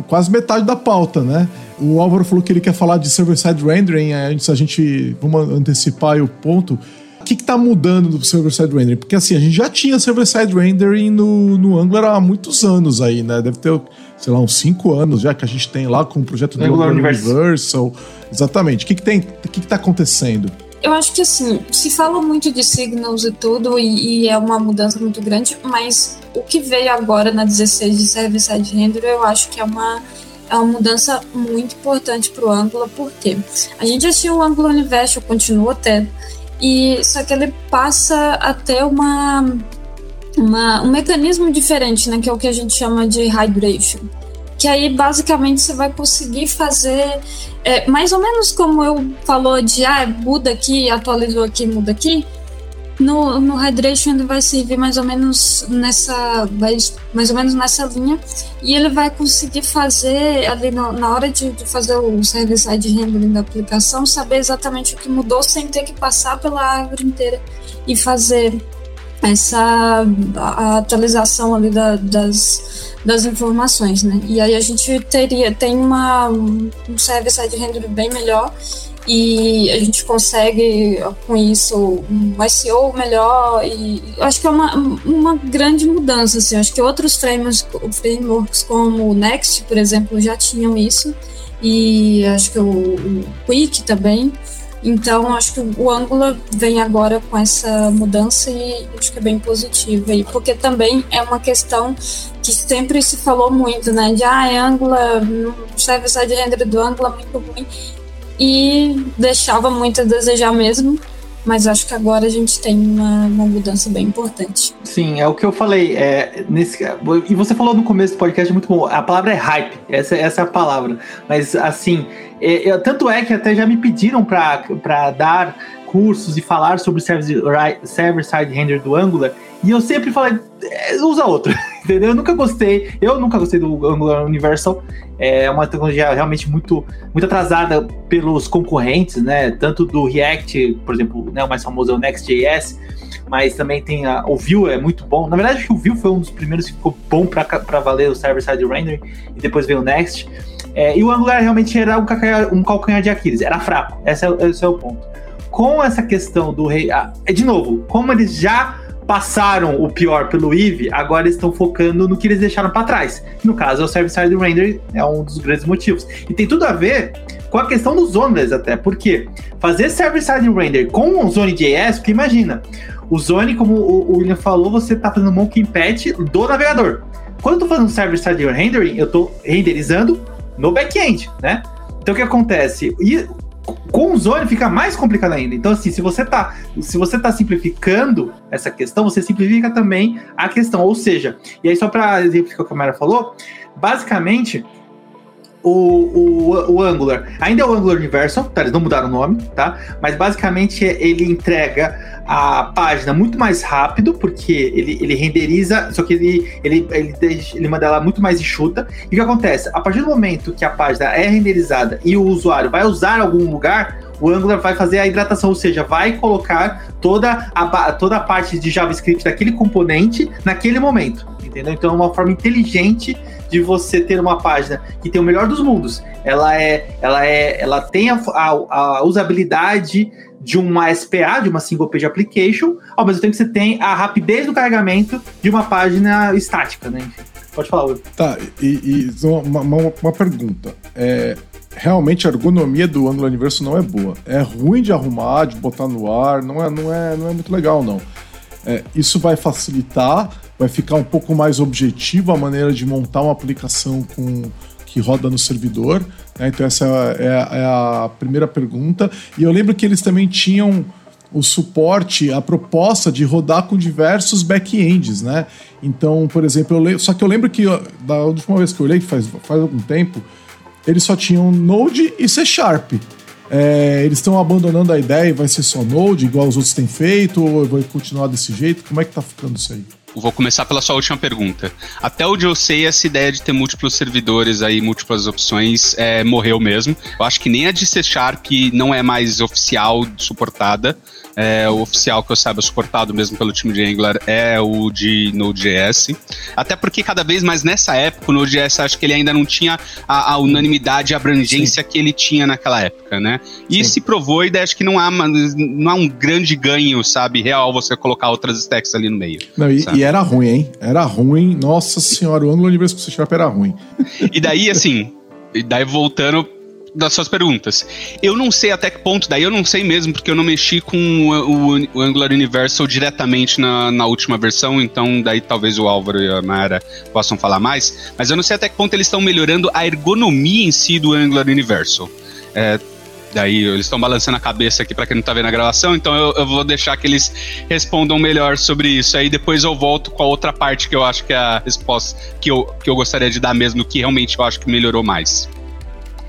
quase metade da pauta, né? O Álvaro falou que ele quer falar de server-side rendering, antes a gente, vamos antecipar o ponto. O que está mudando do server-side rendering? Porque assim, a gente já tinha server-side rendering no, no Angular há muitos anos aí, né? Deve ter, sei lá, uns 5 anos já que a gente tem lá com o projeto do Angular Universal. Universal. Exatamente. O que, que tem? O que está acontecendo? Eu acho que assim, se fala muito de signals e tudo, e, e, é uma mudança muito grande, mas o que veio agora na 16 de Server-Side Render, eu acho que é uma, é uma mudança muito importante para o Angular, porque a gente já tinha o Angular Universal, continua tendo, e só que ele passa a ter uma, uma, um mecanismo diferente, né, que é o que a gente chama de hydration que aí basicamente você vai conseguir fazer é, mais ou menos como eu falou de ah, muda aqui, atualizou aqui, muda aqui. No, no Hydration ele vai servir mais ou menos nessa mais ou menos nessa linha. E ele vai conseguir fazer ali no, na hora de, de fazer o server-side rendering da aplicação saber exatamente o que mudou sem ter que passar pela árvore inteira e fazer essa a atualização ali da, das, das informações, né? E aí a gente teria tem uma um service side render bem melhor e a gente consegue com isso um SEO melhor e acho que é uma, uma grande mudança assim acho que outros frameworks, frameworks como o Next por exemplo já tinham isso e acho que o, o Quick também então, acho que o Angular vem agora com essa mudança e acho que é bem positiva. Porque também é uma questão que sempre se falou muito, né? De, ah, Angular, serve side render do Angular muito ruim. E deixava muito a desejar mesmo. Mas acho que agora a gente tem uma, uma mudança bem importante. Sim, é o que eu falei. É, nesse, e você falou no começo do podcast, muito bom. A palavra é hype, essa, essa é a palavra. Mas, assim, é, eu, tanto é que até já me pediram para dar cursos e falar sobre server-side render do Angular, e eu sempre falei, é, usa outro, [laughs] entendeu? Eu nunca gostei, eu nunca gostei do Angular Universal, é uma tecnologia realmente muito, muito atrasada pelos concorrentes, né? Tanto do React, por exemplo, né, o mais famoso é o Next.js, mas também tem a, o Vue é muito bom. Na verdade, o Vue foi um dos primeiros que ficou bom para valer o server-side render, e depois veio o Next. É, e o Angular realmente era um calcanhar, um calcanhar de Aquiles, era fraco. Esse é, esse é o ponto. Com essa questão do rei. Ah, de novo, como eles já passaram o pior pelo Eve, agora estão focando no que eles deixaram para trás. No caso, é o Server-Side Render é um dos grandes motivos. E tem tudo a ver com a questão dos zones até, porque fazer Server-Side Render com o Zone.js, porque imagina, o Zone, como o William falou, você está fazendo monkey patch do navegador. Quando eu tô fazendo Server-Side Rendering, eu estou renderizando no back-end, né? Então o que acontece? E com o Zone fica mais complicado ainda. Então, assim, se você tá, se você tá simplificando essa questão, você simplifica também a questão. Ou seja, e aí só para exemplificar o que a Mara falou, basicamente o, o, o Angular ainda é o Angular Universal, tá? Eles não mudaram o nome, tá? Mas basicamente ele entrega a página muito mais rápido, porque ele, ele renderiza, só que ele, ele, ele, ele manda ela muito mais enxuta. E o que acontece? A partir do momento que a página é renderizada e o usuário vai usar algum lugar, o Angular vai fazer a hidratação, ou seja, vai colocar toda a, toda a parte de JavaScript daquele componente naquele momento, entendeu? Então é uma forma inteligente de você ter uma página que tem o melhor dos mundos. Ela é, ela é, ela tem a, a, a usabilidade de uma SPA, de uma single page application, ao mesmo tempo que você tem a rapidez do carregamento de uma página estática, né? Enfim, pode falar, Will. Tá, e, e uma, uma, uma, pergunta. É, realmente a ergonomia do Angular Universo não é boa. É ruim de arrumar, de botar no ar, não é, não é, não é muito legal, não. É, isso vai facilitar, vai ficar um pouco mais objetivo a maneira de montar uma aplicação com que roda no servidor. Né? Então, essa é a, é a primeira pergunta. E eu lembro que eles também tinham o suporte, a proposta de rodar com diversos back-ends, né? Então, por exemplo, eu só que eu lembro que da última vez que eu olhei, faz, faz algum tempo, eles só tinham Node e C Sharp. É, eles estão abandonando a ideia e vai ser só Node, igual os outros têm feito, ou vai continuar desse jeito? Como é que tá ficando isso aí? Vou começar pela sua última pergunta. Até onde eu sei, essa ideia de ter múltiplos servidores aí, múltiplas opções, é, morreu mesmo. Eu acho que nem a de C Sharp não é mais oficial suportada. É, o oficial que eu saiba suportado mesmo pelo time de Angular é o de Node.js. Até porque cada vez mais nessa época o Node.js acho que ele ainda não tinha a, a unanimidade e abrangência Sim. que ele tinha naquela época, né? E Sim. se provou e acho que não há, não há um grande ganho, sabe, real você colocar outras stacks ali no meio. Não, e, e, era ruim, hein? Era ruim. Nossa senhora, o Angular Universo C Sharp era ruim. E daí, assim, e daí voltando das suas perguntas. Eu não sei até que ponto, daí eu não sei mesmo, porque eu não mexi com o, o, o Angular Universal diretamente na, na, última versão, então daí talvez o Álvaro e a Mara possam falar mais, mas eu não sei até que ponto eles estão melhorando a ergonomia em si do Angular Universal. É, Daí eles estão balançando a cabeça aqui para quem não tá vendo a gravação, então eu, eu, vou deixar que eles respondam melhor sobre isso. Aí depois eu volto com a outra parte que eu acho que é a resposta que eu, que eu gostaria de dar mesmo, que realmente eu acho que melhorou mais.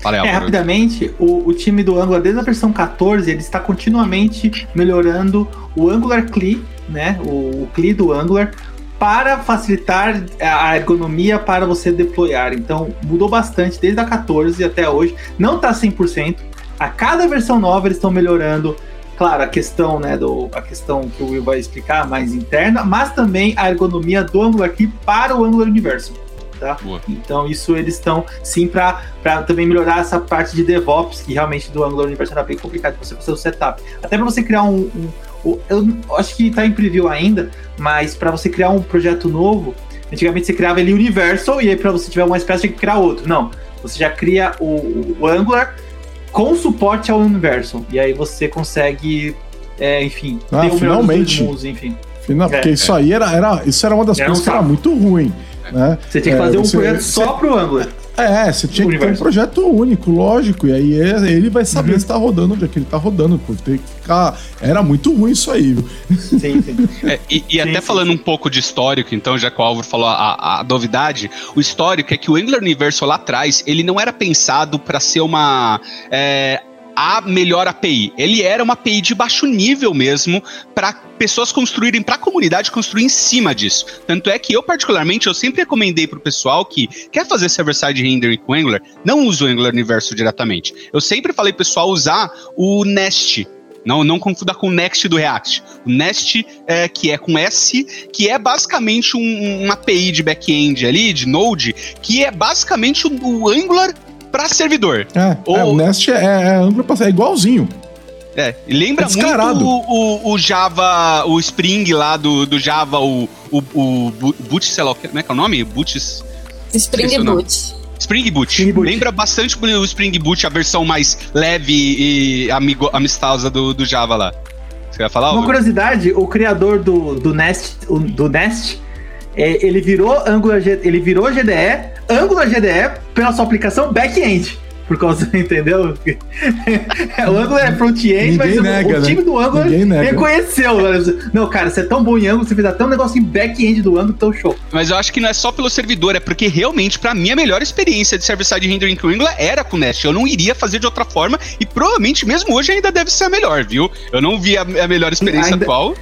Fala, é, rapidamente, o, o, time do Angular, desde a versão 14, ele está continuamente melhorando o Angular CLI, né? O, o CLI do Angular, para facilitar a ergonomia para você deployar. Então, mudou bastante desde a 14 até hoje. Não está 100%. A cada versão nova eles estão melhorando. Claro, a questão, né, do, a questão que o Will vai explicar mais interna, mas também a ergonomia do Angular Key para o Angular Universo tá? Então isso eles estão sim para também melhorar essa parte de DevOps, que realmente do Angular Universal era bem complicado você fazer o setup. Até para você criar um, um, um, eu acho que está em preview ainda, mas para você criar um projeto novo, antigamente você criava ele Universal e aí para você tiver uma espécie de criar outro. Não, você já cria o, o Angular com suporte ao Universal e aí você consegue, é, enfim, ah, ter o finalmente. Mundos, enfim. Final, é, porque isso é. aí era, era, isso era uma das era coisas um que era muito ruim. Né? Você tinha que fazer é, um projeto você, só pro Angular. É, você tinha que ter um projeto único, lógico. E aí ele vai saber uhum. se tá rodando onde é que ele tá rodando. Por ter que ficar. Era muito ruim isso aí, viu? Sim, sim. [laughs] É, e, e sim, até sim. falando um pouco de histórico, então, já que o Álvaro falou a, a novidade, o histórico é que o Angular Universal lá atrás, ele não era pensado para ser uma. É, a melhor API. Ele era uma API de baixo nível mesmo para pessoas construírem, para a comunidade construir em cima disso. Tanto é que eu particularmente eu sempre recomendei para o pessoal que quer fazer server-side rendering com Angular, não usa o Angular Universo diretamente. Eu sempre falei pessoal usar o Nest, não, não confunda com o Next do React. O Nest, é, que é com S, que é basicamente um, uma API de back-end ali, de Node, que é basicamente o, o Angular para servidor. É, Ou... é, o Nest é, é amplo é igualzinho. É, lembra é muito o, o, o, Java, o Spring lá do, do Java, o, o, o Boot, sei lá, como é que é o nome? Boots? Spring Boot. Spring Boot. Spring Boot. Lembra bastante o Spring Boot, a versão mais leve e amigo, amistosa do, do Java lá. Você vai falar? Uma curiosidade, o criador do, do Nest, do Nest é, ele virou Angular, ele virou GDE, Angular GDE pela sua aplicação back-end. Por causa, [laughs] entendeu? o Angular é front-end, mas nega, o, time né? do Angular reconheceu. Não, cara, você é tão bom em Angular, você fez até um negócio em back-end do Angular, tão show. Mas eu acho que não é só pelo servidor, é porque realmente, para mim, a melhor experiência de server-side rendering com Angular era com Nest. Eu não iria fazer de outra forma e provavelmente, mesmo hoje, ainda deve ser a melhor, viu? Eu não vi a, a melhor experiência ainda... atual.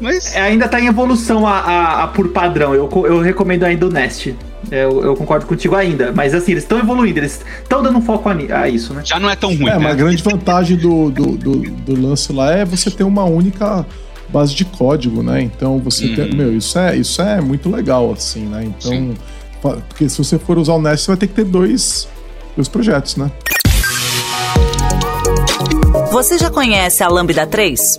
Mas... É, ainda tá em evolução a, a, a, por padrão. Eu, eu recomendo ainda o Nest. É, eu, eu concordo contigo ainda. Mas assim, eles estão evoluindo, eles estão dando foco a, a, isso, né? Já não é tão ruim. É, né? uma grande vantagem do, do, do, do, lance lá é você ter uma única base de código, né? Então você uhum. tem. Meu, isso é, isso é muito legal, assim, né? Então. Sim. Porque se você for usar o Nest, você vai ter que ter dois, dois projetos, né? Você já conhece a Lambda 3?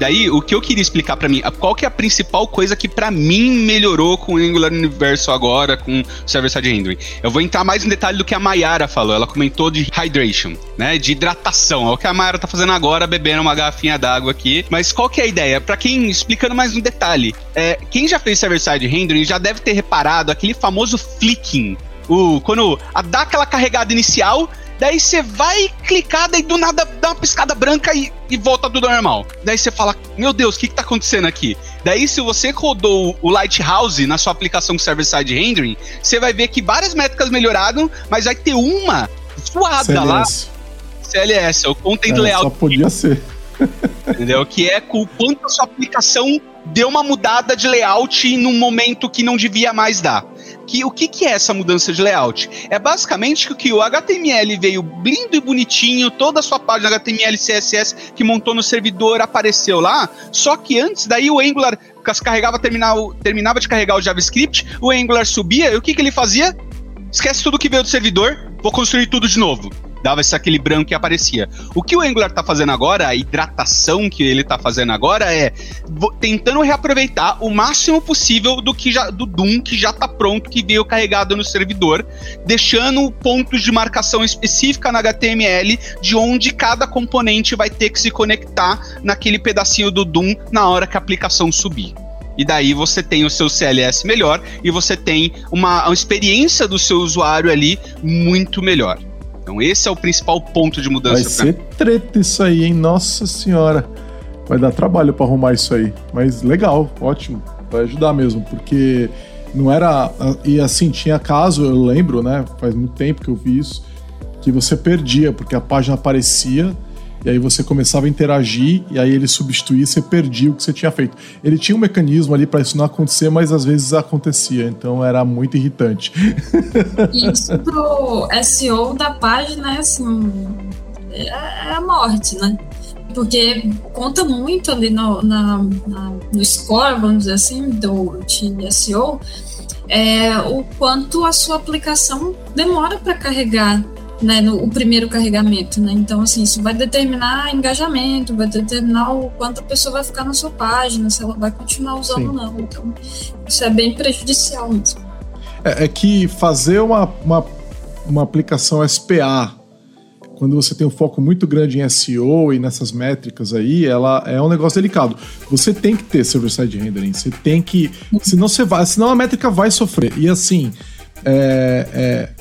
Daí, o que eu queria explicar para mim, qual que é a principal coisa que para mim melhorou com o Angular Universo agora, com o Server-Side Rendering? Eu vou entrar mais em detalhe do que a Mayara falou. Ela comentou de hydration, né? De hidratação. É o que a Mayara tá fazendo agora, bebendo uma garrafinha d'água aqui. Mas qual que é a ideia? Para quem, explicando mais um detalhe, é, quem já fez Server-Side Rendering já deve ter reparado aquele famoso flicking. O, quando a, dá aquela carregada inicial, Daí você vai clicar, daí do nada dá uma piscada branca e, e volta tudo normal. Daí você fala, meu Deus, o que, que tá acontecendo aqui? Daí, se você rodou o Lighthouse na sua aplicação server-side rendering, você vai ver que várias métricas melhoraram, mas vai ter uma zoada CLS. lá. CLS, é o Content é, Layout. Só podia ser. Entendeu? Que é o quanto a sua aplicação deu uma mudada de layout num momento que não devia mais dar que o que, que é essa mudança de layout? É basicamente que o HTML veio lindo e bonitinho, toda a sua página HTML CSS que montou no servidor apareceu lá, só que antes daí o Angular carregava, terminava, terminava de carregar o JavaScript, o Angular subia, e o que, que ele fazia? Esquece tudo que veio do servidor, vou construir tudo de novo dava esse aquele branco que aparecia. O que o Angular tá fazendo agora, a hidratação que ele tá fazendo agora é tentando reaproveitar o máximo possível do que já do Doom que já tá pronto, que veio carregado no servidor, deixando pontos de marcação específica na HTML de onde cada componente vai ter que se conectar naquele pedacinho do Doom na hora que a aplicação subir. E daí você tem o seu CLS melhor e você tem uma, uma experiência do seu usuário ali muito melhor. Então esse é o principal ponto de mudança. Vai ser treta isso aí, hein? Nossa senhora. Vai dar trabalho para arrumar isso aí. Mas legal, ótimo. Vai ajudar mesmo, porque não era. E assim, tinha caso, eu lembro, né? Faz muito tempo que eu vi isso, que você perdia, porque a página aparecia e aí você começava a interagir e aí ele substituía, você perdia o que você tinha feito. Ele tinha um mecanismo ali para isso não acontecer, mas às vezes acontecia, então era muito irritante. Isso pro SEO da página é assim, é a morte, né? Porque conta muito ali no, na, na, no score, vamos dizer assim, do de SEO, é, o quanto a sua aplicação demora para carregar né, no, o primeiro carregamento, né? Então, assim, isso vai determinar engajamento, vai determinar o quanto a pessoa vai ficar na sua página, se ela vai continuar usando ou não. Então, isso é bem prejudicial mesmo. É, é que fazer uma, uma, uma aplicação SPA quando você tem um foco muito grande em SEO e nessas métricas aí, ela é um negócio delicado. Você tem que ter server-side rendering, você tem que. Senão você vai. Senão a métrica vai sofrer. E assim. É, é,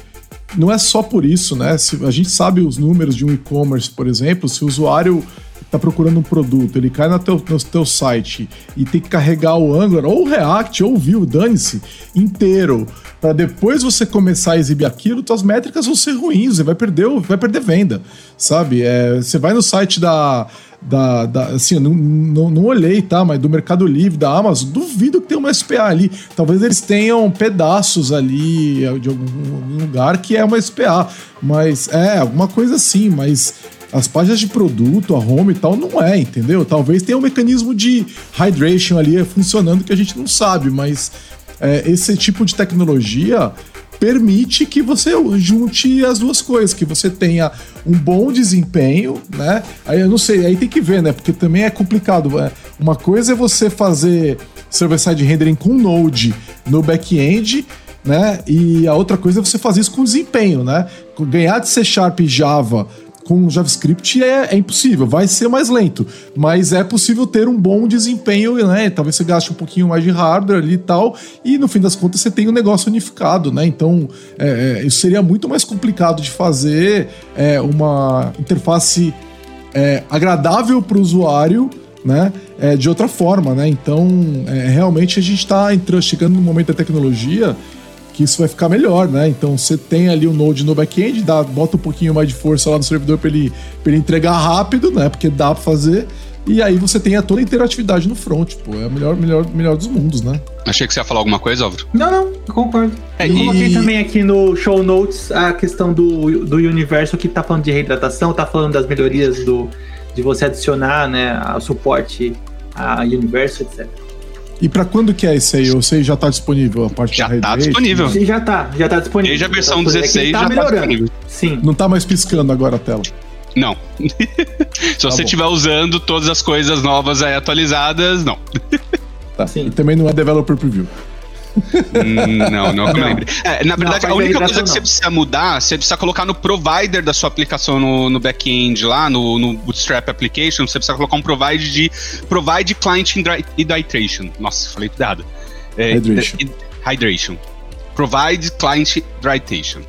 não é só por isso, né? Se a gente sabe os números de um e-commerce, por exemplo, se o usuário está procurando um produto, ele cai no teu, no teu site e tem que carregar o Angular, ou o React, ou o Vue, dane-se, inteiro, para depois você começar a exibir aquilo, tuas métricas vão ser ruins, você vai perder, vai perder venda, sabe? É, você vai no site da da, da assim, eu não, não, não, olhei, tá? Mas do Mercado Livre, da Amazon, duvido que tenha uma SPA ali. Talvez eles tenham pedaços ali de algum, algum lugar que é uma SPA, mas é alguma coisa assim, mas as páginas de produto, a home e tal, não é, entendeu? Talvez tenha um mecanismo de hydration ali funcionando que a gente não sabe, mas é, esse tipo de tecnologia permite que você junte as duas coisas, que você tenha um bom desempenho, né? Aí eu não sei, aí tem que ver, né? Porque também é complicado. É, uma coisa é você fazer server-side rendering com Node no back-end, né? E a outra coisa é você fazer isso com desempenho, né? Ganhar de C Sharp e Java com JavaScript é, é, impossível, vai ser mais lento, mas é possível ter um bom desempenho, né? Talvez você gaste um pouquinho mais de hardware ali e tal, e no fim das contas você tem um negócio unificado, né? Então é, é isso seria muito mais complicado de fazer é, uma interface é, agradável para o usuário. Né? É, de outra forma, né? Então, realmente a gente está chegando no momento da tecnologia que isso vai ficar melhor, né? Então você tem ali o Node no back-end, dá, bota um pouquinho mais de força lá no servidor para ele, ele entregar rápido, né? Porque dá para fazer. E aí você tem a toda a interatividade no front, pô. É o melhor, melhor, melhor dos mundos, né? Achei que você ia falar alguma coisa, Álvaro. Não, não, eu concordo. É, eu e... coloquei também aqui no show notes a questão do, do universo que tá falando de reidratação, tá falando das melhorias do, de você adicionar, né, o suporte a universo, etc. E para quando que é esse aí? Ou sei já tá disponível a parte já da tá disponível. Sim, já tá, já tá disponível. Desde a versão 16 tá já tá melhorando. tá disponível. Sim. Não tá mais piscando agora a tela. Não. [laughs] Se você estiver usando todas as coisas novas aí atualizadas, não. Tá. Sim. E também não é developer preview. Não, não que eu lembre. É, na verdade, não, a única coisa que você precisa mudar, você precisa colocar no provider da sua aplicação no, no back-end lá, no, no, Bootstrap Application, você precisa colocar um provide de Provide Client Hydration. Nossa, falei tudo errado. É, hydration. hydration. Provide Client Hydration.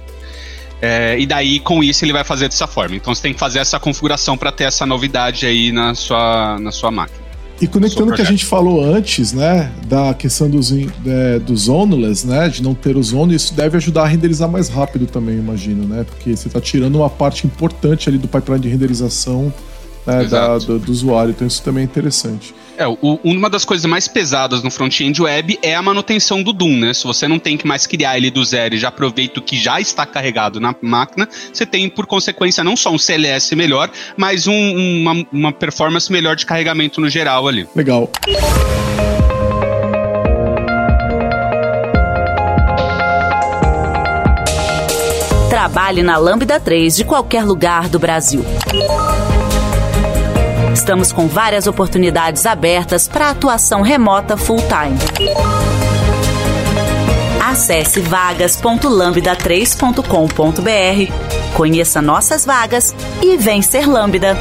É, e daí, com isso, ele vai fazer dessa forma. Então, você tem que fazer essa configuração para ter essa novidade aí na sua, na sua máquina. E conectando o que a gente falou antes, né, da questão dos, é, dos oneless, né, de não ter os only, isso deve ajudar a renderizar mais rápido também, imagino, né, porque você está tirando uma parte importante ali do pipeline de renderização né, da, do, do, usuário, então isso também é interessante. É, o, uma das coisas mais pesadas no front-end web é a manutenção do Doom, né? Se você não tem que mais criar ele do zero e já aproveita o que já está carregado na máquina, você tem, por consequência, não só um CLS melhor, mas um, uma, uma performance melhor de carregamento no geral ali. Legal. Trabalhe na Lambda 3 de qualquer lugar do Brasil. Estamos com várias oportunidades abertas para atuação remota full-time. Acesse vagas.lambda3.com.br, conheça nossas vagas e vem ser Lambda.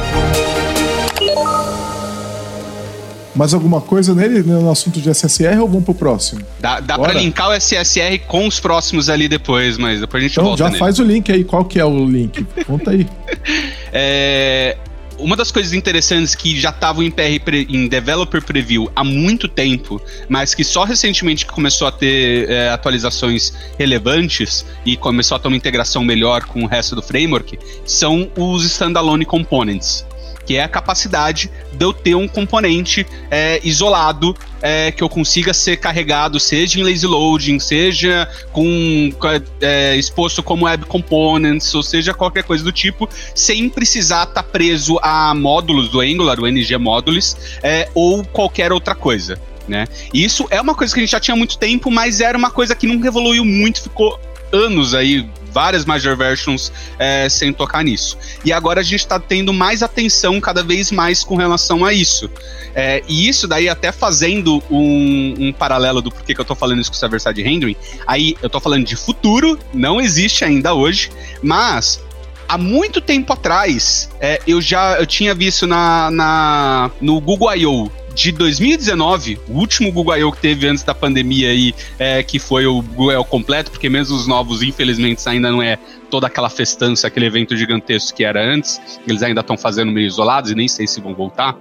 Mais alguma coisa nele, no assunto de SSR, ou vamos pro próximo? Dá, dá pra linkar o SSR com os próximos ali depois, mas depois a gente então, volta já nele. faz o link aí. Qual que é o link? Conta aí. [laughs] é, uma das coisas interessantes que já estavam em, PR em Developer Preview há muito tempo, mas que só recentemente começou a ter é, atualizações relevantes e começou a ter uma integração melhor com o resto do framework, são os Standalone Components que é a capacidade de eu ter um componente é, isolado é, que eu consiga ser carregado, seja em lazy loading, seja com é, exposto como web components, ou seja qualquer coisa do tipo, sem precisar estar tá preso a módulos do Angular, o NG Modules, é, ou qualquer outra coisa. Né? Isso é uma coisa que a gente já tinha há muito tempo, mas era uma coisa que não evoluiu muito, ficou anos aí várias major versions é, sem tocar nisso. E agora a gente está tendo mais atenção cada vez mais com relação a isso. É, e isso daí até fazendo um, um paralelo do porquê que eu estou falando isso com o server-side rendering, aí eu estou falando de futuro, não existe ainda hoje, mas há muito tempo atrás, é, eu já eu tinha visto na, na no Google I.O de 2019, o último Google I.O. que teve antes da pandemia aí, é, que foi o Google I.O. completo, porque mesmo os novos, infelizmente, ainda não é toda aquela festança, aquele evento gigantesco que era antes. Eles ainda estão fazendo meio isolados e nem sei se vão voltar.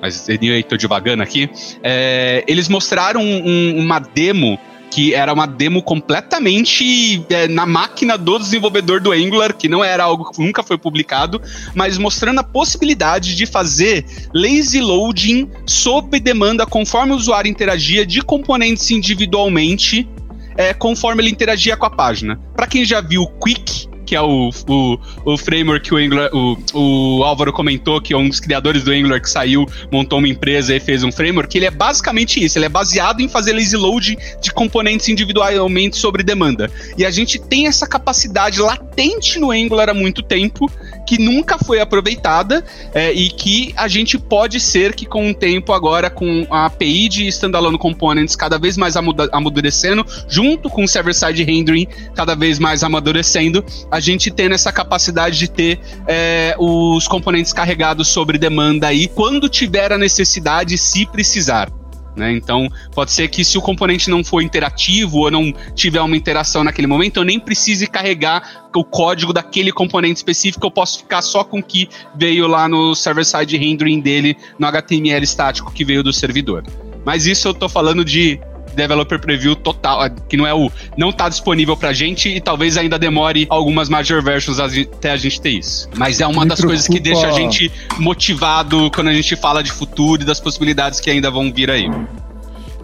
Mas anyway, tô devagando aqui. É, eles mostraram um, uma demo que era uma demo completamente é, na máquina do desenvolvedor do Angular, que não era algo que nunca foi publicado, mas mostrando a possibilidade de fazer lazy loading sob demanda conforme o usuário interagia de componentes individualmente, é, conforme ele interagia com a página. Para quem já viu Quick, que é o, o, o framework que o, Angular, o, o Álvaro comentou, que é um dos criadores do Angular que saiu, montou uma empresa e fez um framework, ele é basicamente isso, ele é baseado em fazer lazy load de componentes individualmente sobre demanda. E a gente tem essa capacidade latente no Angular há muito tempo, que nunca foi aproveitada é, e que a gente pode ser que com o tempo agora, com a API de Standalone Components cada vez mais amadurecendo, junto com o server-side rendering cada vez mais amadurecendo, a gente tendo essa capacidade de ter é, os componentes carregados sobre demanda aí quando tiver a necessidade, se precisar. Né? Então, pode ser que se o componente não for interativo ou não tiver uma interação naquele momento, eu nem precise carregar o código daquele componente específico, eu posso ficar só com o que veio lá no server-side rendering dele, no HTML estático que veio do servidor. Mas isso eu estou falando de developer preview total, que não é o não tá disponível pra gente e talvez ainda demore algumas major versions até a gente ter isso. Mas é uma das preocupa... coisas que deixa a gente motivado quando a gente fala de futuro e das possibilidades que ainda vão vir aí.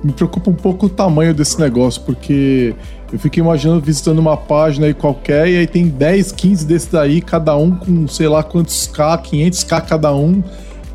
Me preocupa um pouco o tamanho desse negócio, porque eu fico imaginando visitando uma página aí qualquer e aí tem 10, 15 desses daí, cada um com sei lá quantos K, 500K cada um.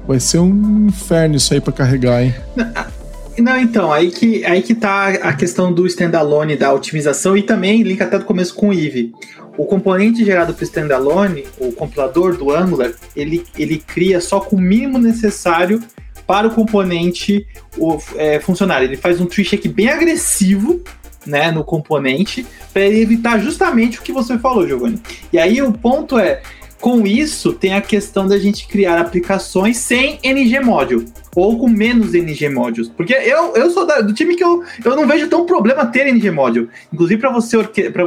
Vai ser um inferno isso aí para carregar, hein? [laughs] Não, então, aí que, aí que tá a questão do standalone, da otimização, e também linka até do começo com o Eve. O componente gerado para o standalone, o compilador do Angular, ele, ele cria só com o mínimo necessário para o componente o, é, funcionar. Ele faz um tree check bem agressivo né, no componente para evitar justamente o que você falou, Giovanni. E aí o ponto é, com isso, tem a questão da gente criar aplicações sem NG Module ou com menos NG Modules. Porque eu, eu sou da, do time que eu, eu não vejo tão problema ter NG Module. Inclusive, para você,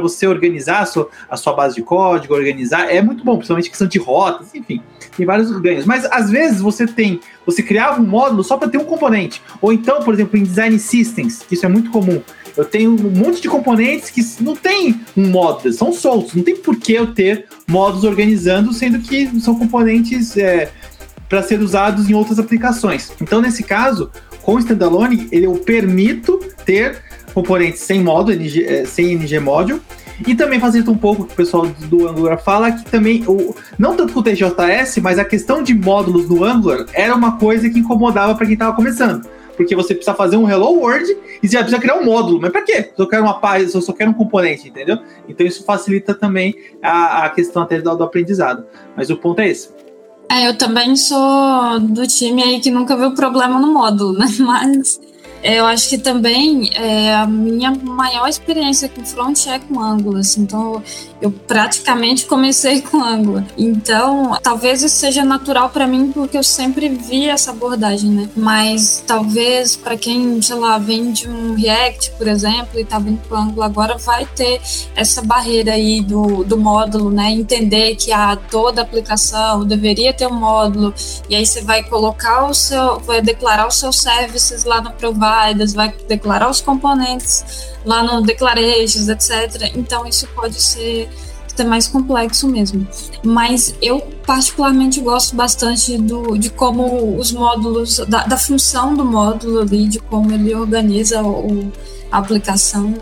você organizar a sua, a sua base de código, organizar, é muito bom, principalmente questão de rotas, enfim, tem vários ganhos. Mas às vezes você tem, você criava um módulo só para ter um componente. Ou então, por exemplo, em Design Systems, isso é muito comum. Eu tenho um monte de componentes que não tem um módulo, são soltos. Não tem por que eu ter módulos organizando, sendo que são componentes é, para ser usados em outras aplicações. Então, nesse caso, com o standalone, eu permito ter componentes sem módulo, NG, é, sem NG Module, e também facilita um pouco o que o pessoal do Angular fala, que também, o, não tanto com o TJS, mas a questão de módulos no Angular era uma coisa que incomodava para quem estava começando. Porque você precisa fazer um Hello World e você precisa criar um módulo. Mas para quê? Eu quero uma página, eu só quero um componente, entendeu? Então isso facilita também a, a questão até do, do aprendizado. Mas o ponto é esse. É, eu também sou do time aí que nunca viu problema no módulo, né? [laughs] Mas eu acho que também é, a minha maior experiência com front é com Angular, assim, então eu praticamente comecei [laughs] com Angular. Então, talvez isso seja natural para mim porque eu sempre vi essa abordagem, né? Mas talvez para quem, sei lá, vem de um React, por exemplo, e tá vindo com Angular agora, vai ter essa barreira aí do, do módulo, né? Entender que a toda aplicação deveria ter um módulo e aí você vai colocar o seu, vai declarar os seus services lá no provider vai declarar os componentes lá no declarations, etc. Então isso pode ser até mais complexo mesmo. Mas eu particularmente gosto bastante do, de como os módulos, da, da função do módulo ali, de como ele organiza o, a aplicação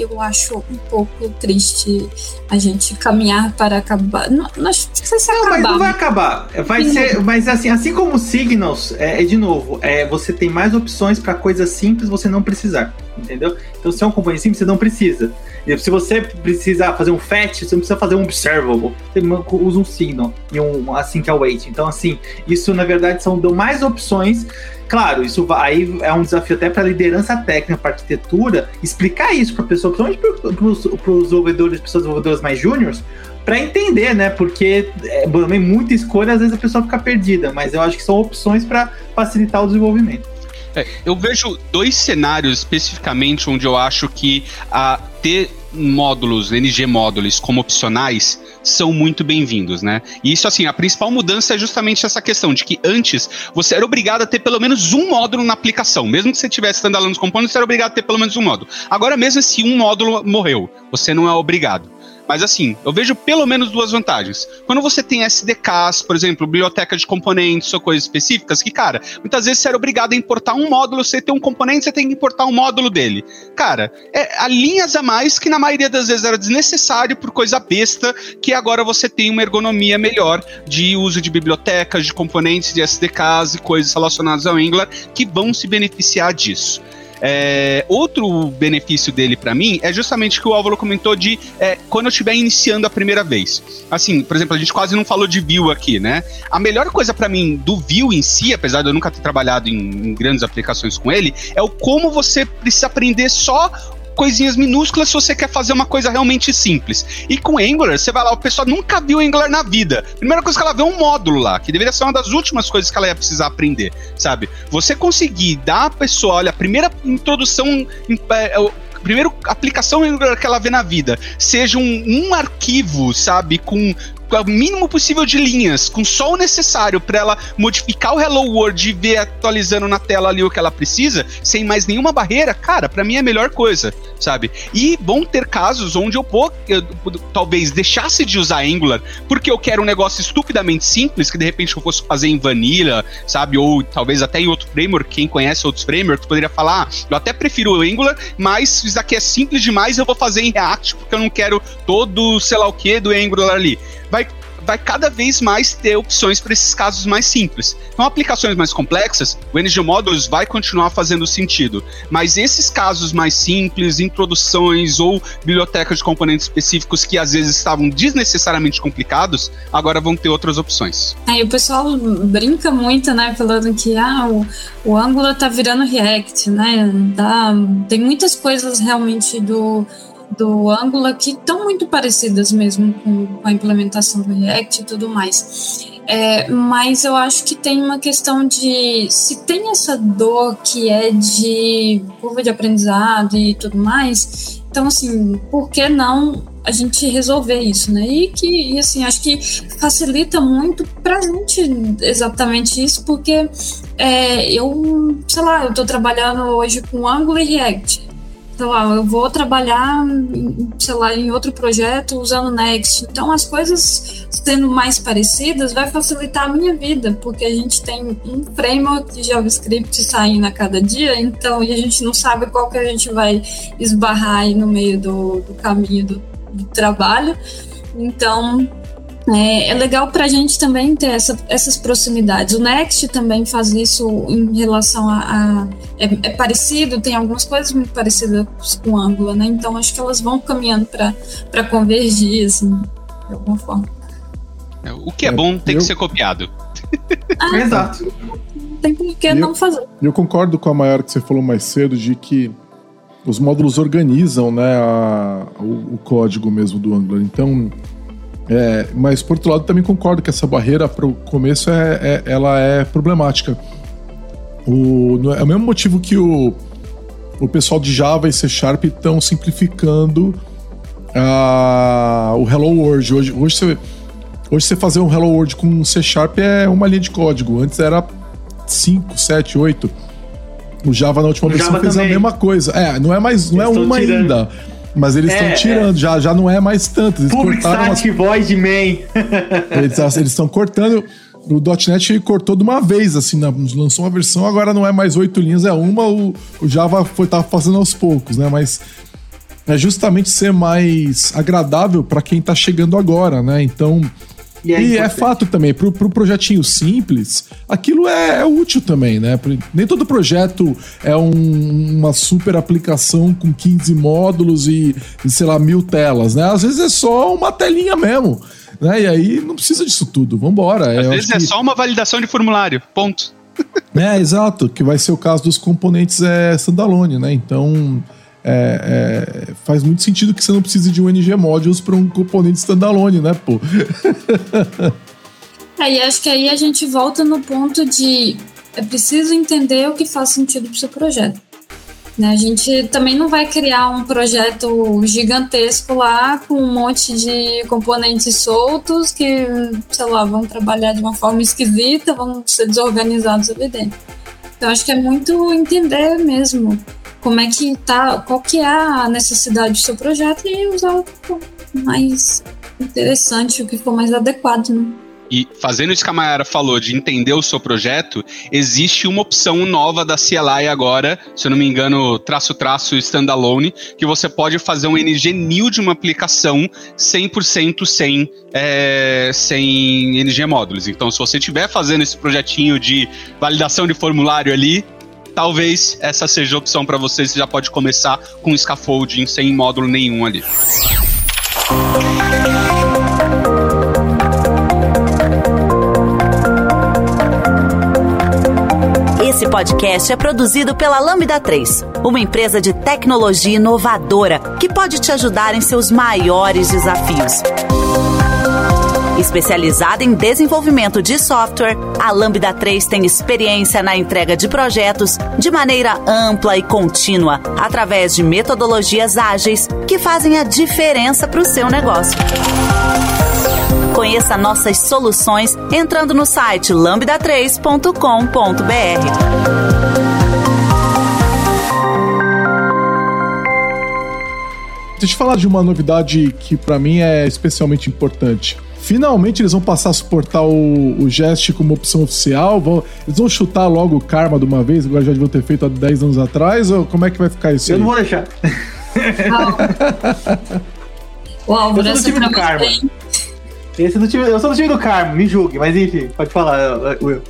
eu acho um pouco triste a gente caminhar para acabar. Não, não, se não, acabar. Mas não vai acabar. Vai ser, mas assim, assim como Signals, é, é de novo, é, você tem mais opções para coisas simples você não precisar, entendeu? Então, se é um componente simples, você não precisa. Se você precisa fazer um fetch, você não precisa fazer um observable. Você usa um signal e um assim que é. Então, assim, isso na verdade são mais opções Claro, isso aí é um desafio até para a liderança técnica, para arquitetura, explicar isso para a pessoa, principalmente para os desenvolvedores, pessoas desenvolvedoras mais júniores, para entender, né? Porque é, também muita escolha, às vezes a pessoa fica perdida, mas eu acho que são opções para facilitar o desenvolvimento. É, eu vejo dois cenários especificamente onde eu acho que a ter módulos, NG módulos como opcionais são muito bem-vindos, né? E isso, assim, a principal mudança é justamente essa questão de que antes você era obrigado a ter pelo menos um módulo na aplicação. Mesmo que você tivesse standalone components, você era obrigado a ter pelo menos um módulo. Agora, mesmo se um módulo morreu, você não é obrigado. Mas assim, eu vejo pelo menos duas vantagens. Quando você tem SDKs, por exemplo, biblioteca de componentes ou coisas específicas, que, cara, muitas vezes você era obrigado a importar um módulo, você tem um componente, você tem que importar um módulo dele. Cara, é, há linhas a mais que na maioria das vezes era desnecessário por coisa besta, que agora você tem uma ergonomia melhor de uso de bibliotecas, de componentes, de SDKs e coisas relacionadas ao Angular que vão se beneficiar disso. É, outro benefício dele para mim é justamente o que o Álvaro comentou de é, quando eu estiver iniciando a primeira vez. Assim, por exemplo, a gente quase não falou de view aqui, né? A melhor coisa para mim do view em si, apesar de eu nunca ter trabalhado em, em grandes aplicações com ele, é o como você precisa aprender só coisinhas minúsculas se você quer fazer uma coisa realmente simples. E com Angular, você vai lá, o pessoal nunca viu Angular na vida. Primeira coisa que ela vê é um módulo lá, que deveria ser uma das últimas coisas que ela ia precisar aprender, sabe? Você conseguir dar à pessoa, olha, a primeira introdução. É, primeiro aplicação que ela vê na vida seja um, um arquivo, sabe, com o mínimo possível de linhas, com só o necessário para ela modificar o Hello World e ver atualizando na tela ali o que ela precisa, sem mais nenhuma barreira, cara, para mim é a melhor coisa, sabe? E vão ter casos onde eu, vou, eu talvez deixasse de usar Angular porque eu quero um negócio estupidamente simples, que de repente eu fosse fazer em Vanilla, sabe? Ou talvez até em outro framework, quem conhece outros frameworks poderia falar, ah, eu até prefiro o Angular, mas isso aqui é simples demais, eu vou fazer em React porque eu não quero todo, sei lá o que, do Angular ali vai vai cada vez mais ter opções para esses casos mais simples. Então, aplicações mais complexas, o NG Modules vai continuar fazendo sentido, mas esses casos mais simples, introduções ou bibliotecas de componentes específicos que às vezes estavam desnecessariamente complicados, agora vão ter outras opções. Aí o pessoal brinca muito, né, falando que ah, o, o Angular tá virando React, né? Tá, tem muitas coisas realmente do do Angular que estão muito parecidas mesmo com a implementação do React e tudo mais. É, mas eu acho que tem uma questão de se tem essa dor que é de curva de aprendizado e tudo mais, então assim, por que não a gente resolver isso, né? E que, e, assim, acho que facilita muito pra gente exatamente isso, porque é, eu, sei lá, eu tô trabalhando hoje com Angular e React sei lá, eu vou trabalhar, sei lá, em outro projeto usando Next. Então, as coisas sendo mais parecidas vai facilitar a minha vida, porque a gente tem um framework de JavaScript saindo a cada dia, então, e a gente não sabe qual que a gente vai esbarrar aí no meio do, do caminho do, do trabalho. Então, É, é legal para a gente também ter essa, essas proximidades. O Next também faz isso em relação a. a é, é, parecido, tem algumas coisas muito parecidas com o Angular, né? Então acho que elas vão caminhando para convergir, assim, de alguma forma. É, o que é, é bom tem eu... que ser copiado. Ah, [laughs] Exato. Tem por que não fazer. Eu concordo com a maior que você falou mais cedo de que os módulos organizam né, a, o, o, código mesmo do Angular. Então, é, mas por outro lado também concordo que essa barreira para o começo é, é, ela é problemática. O, é o mesmo motivo que o, o pessoal de Java e C Sharp estão simplificando a, o Hello World. Hoje, hoje, você, hoje você fazer um Hello World com C Sharp é uma linha de código. Antes era 5, 7, 8. O Java na última versão fez também. a mesma coisa. É, não é mais, não é uma tirando. ainda. Mas eles estão é, tirando, é. já, já não é mais tanto. Eles Public cortaram umas... Void Man. eles estão cortando. O .NET cortou de uma vez, assim, lançou uma versão, agora não é mais oito linhas, é uma. O, o Java foi tá fazendo aos poucos, né? Mas é justamente ser mais agradável para quem está chegando agora, né? Então, e, é, e é, fato também, pro, pro projetinho simples, aquilo é, é, útil também, né? Nem todo projeto é um, uma super aplicação com 15 módulos e, e, sei lá, mil telas, né? Às vezes é só uma telinha mesmo, né? E aí não precisa disso tudo, vambora. Às vezes é que... só uma validação de formulário, ponto. [laughs] É, exato, que vai ser o caso dos componentes é, standalone, né? Então é, é, faz muito sentido que você não precise de um NG Modules para um componente standalone, né, pô? [laughs] aí acho que aí a gente volta no ponto de é preciso entender o que faz sentido para o seu projeto. Né? A gente também não vai criar um projeto gigantesco lá com um monte de componentes soltos que, sei lá, vão trabalhar de uma forma esquisita, vão ser desorganizados ali dentro. Então acho que é muito entender mesmo como é que tá, qual que é a necessidade do seu projeto e usar o que for mais interessante, o que for mais adequado, né? E fazendo isso que a Mayara falou, de entender o seu projeto, existe uma opção nova da CLI agora, se eu não me engano, traço traço standalone, que você pode fazer um NG new de uma aplicação 100% sem, é, sem NG módulos. Então, se você estiver fazendo esse projetinho de validação de formulário ali, talvez essa seja a opção para você. Você já pode começar com scaffolding sem módulo nenhum ali. Esse podcast é produzido pela Lambda 3, uma empresa de tecnologia inovadora que pode te ajudar em seus maiores desafios. Especializada em desenvolvimento de software, a Lambda 3 tem experiência na entrega de projetos de maneira ampla e contínua, através de metodologias ágeis que fazem a diferença para o seu negócio. Conheça nossas soluções entrando no site lambda3.com.br. Deixa eu falar de uma novidade que para mim é especialmente importante. Finalmente eles vão passar a suportar o, o Jest como opção oficial. Vão, eles vão chutar logo o Karma de uma vez, agora já deviam ter feito há 10 anos atrás, ou como é que vai ficar isso Eu aí? não vou deixar. Uau, eu sou do time do Karma. Esse é do time, eu sou do time do Karma, me julgue, mas enfim, pode falar, Will.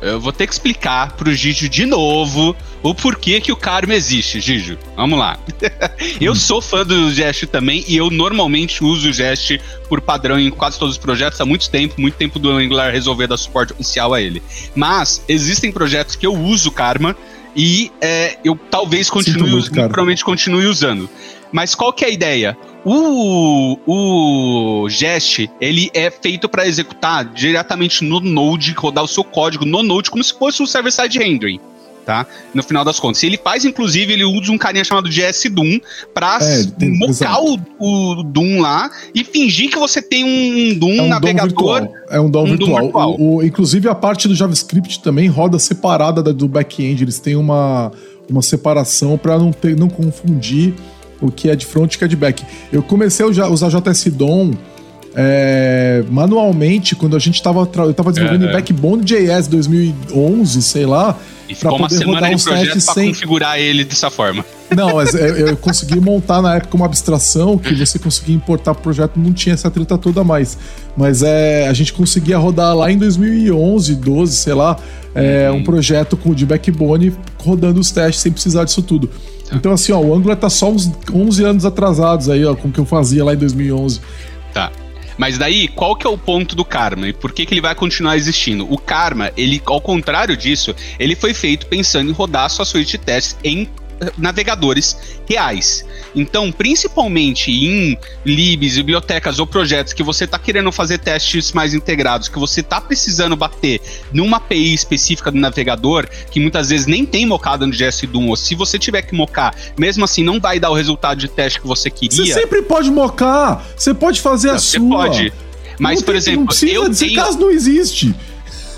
Eu vou ter que explicar pro Gijo de novo o porquê que o Karma existe, Gijo. Vamos lá. [laughs] eu sou fã do Jest também e eu normalmente uso o Jest por padrão em quase todos os projetos há muito tempo, muito tempo do Angular resolver dar suporte oficial a ele. Mas existem projetos que eu uso Karma e é, eu talvez continue, provavelmente continue usando. Mas qual que é a ideia? O, o Jest, ele é feito para executar diretamente no Node, rodar o seu código no Node, como se fosse um server-side rendering. Tá? No final das contas. Ele faz, inclusive, ele usa um carinha chamado GS Doom pra é, mocar o, o, Doom lá e fingir que você tem um Doom é um navegador. Doom é um DOM um virtual. Doom virtual. O, o, inclusive, a parte do JavaScript também roda separada do back-end. Eles têm uma, uma separação para não, ter, não confundir o que é de front e o que é de back. Eu comecei a usar JS DOM é, manualmente quando a gente estava eu estava desenvolvendo é, em Backbone JS 2011, sei lá, para poder rodar os testes sem configurar ele dessa forma. Não, mas eu, eu consegui montar na época uma abstração que você conseguia importar pro projeto, não tinha essa treta toda mais. Mas é, a gente conseguia rodar lá em 2011, 12, sei lá, é, um projeto com, de backbone rodando os testes sem precisar disso tudo. Então, assim, ó, o Angular tá só uns 11 anos atrasados aí, ó, com o que eu fazia lá em 2011. Tá. Mas daí, qual que é o ponto do karma e por que, que ele vai continuar existindo? O karma, ele, ao contrário disso, ele foi feito pensando em rodar sua suíte de testes em navegadores reais. Então, principalmente em libs, bibliotecas ou projetos que você está querendo fazer testes mais integrados, que você está precisando bater numa API específica do navegador, que muitas vezes nem tem mocada no JS Doom, ou se você tiver que mocar, mesmo assim não vai dar o resultado de teste que você queria. Você sempre pode mocar, você pode fazer não, a você sua. Você pode. Mas, não por tem, exemplo, não eu tenho... caso não existe.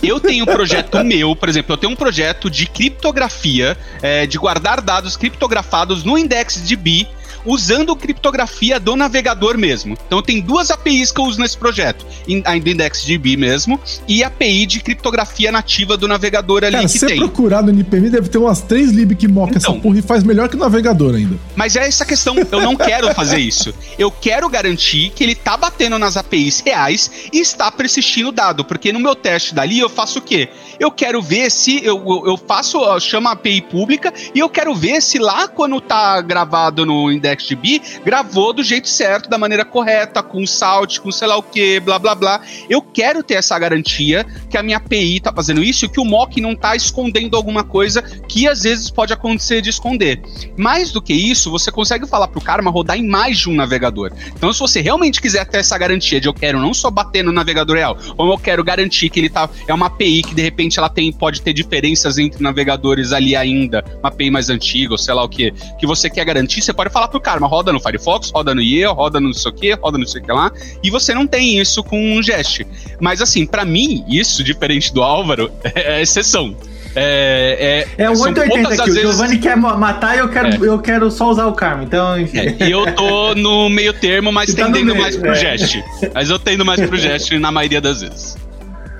Eu tenho um projeto meu, por exemplo, eu tenho um projeto de criptografia, é, de guardar dados criptografados no IndexedDB usando criptografia do navegador mesmo. Então tem duas APIs que eu uso nesse projeto, a do IndexedDB mesmo e a API de criptografia nativa do navegador ali Cara, que se tem. Se procurar no NPM deve ter umas três lib que moca então, essa porra e faz melhor que o navegador ainda. Mas é essa questão, eu não quero fazer isso. Eu quero garantir que ele tá batendo nas APIs reais e está persistindo o dado, porque no meu teste dali eu faço o quê? Eu quero ver se eu, eu faço, chama a API pública e eu quero ver se lá quando tá gravado no Index IndexedDB gravou do jeito certo, da maneira correta, com salt, com sei lá o que, blá blá blá. Eu quero ter essa garantia que a minha API tá fazendo isso e que o mock não tá escondendo alguma coisa que às vezes pode acontecer de esconder. Mais do que isso, você consegue falar pro Karma rodar em mais de um navegador. Então, se você realmente quiser ter essa garantia de eu quero não só bater no navegador real, ou eu quero garantir que ele tá é uma API que de repente ela tem pode ter diferenças entre navegadores ali ainda, uma API mais antiga, ou sei lá o que, que você quer garantir, você pode falar pro Karma, roda no Firefox, roda no IE, roda no não sei o que, roda no sei o que lá, e você não tem isso com um Jest. Mas assim, para mim, isso, diferente do Álvaro, [laughs] é exceção. É, é, é um 880 aqui. Vezes... O Giovanni quer matar e eu quero, é. eu quero só usar o Karma. Então, enfim. É, e eu tô no meio termo, mas [laughs] tá tendendo mais pro é. Jest. Mas eu tendo mais pro Jest na maioria das vezes.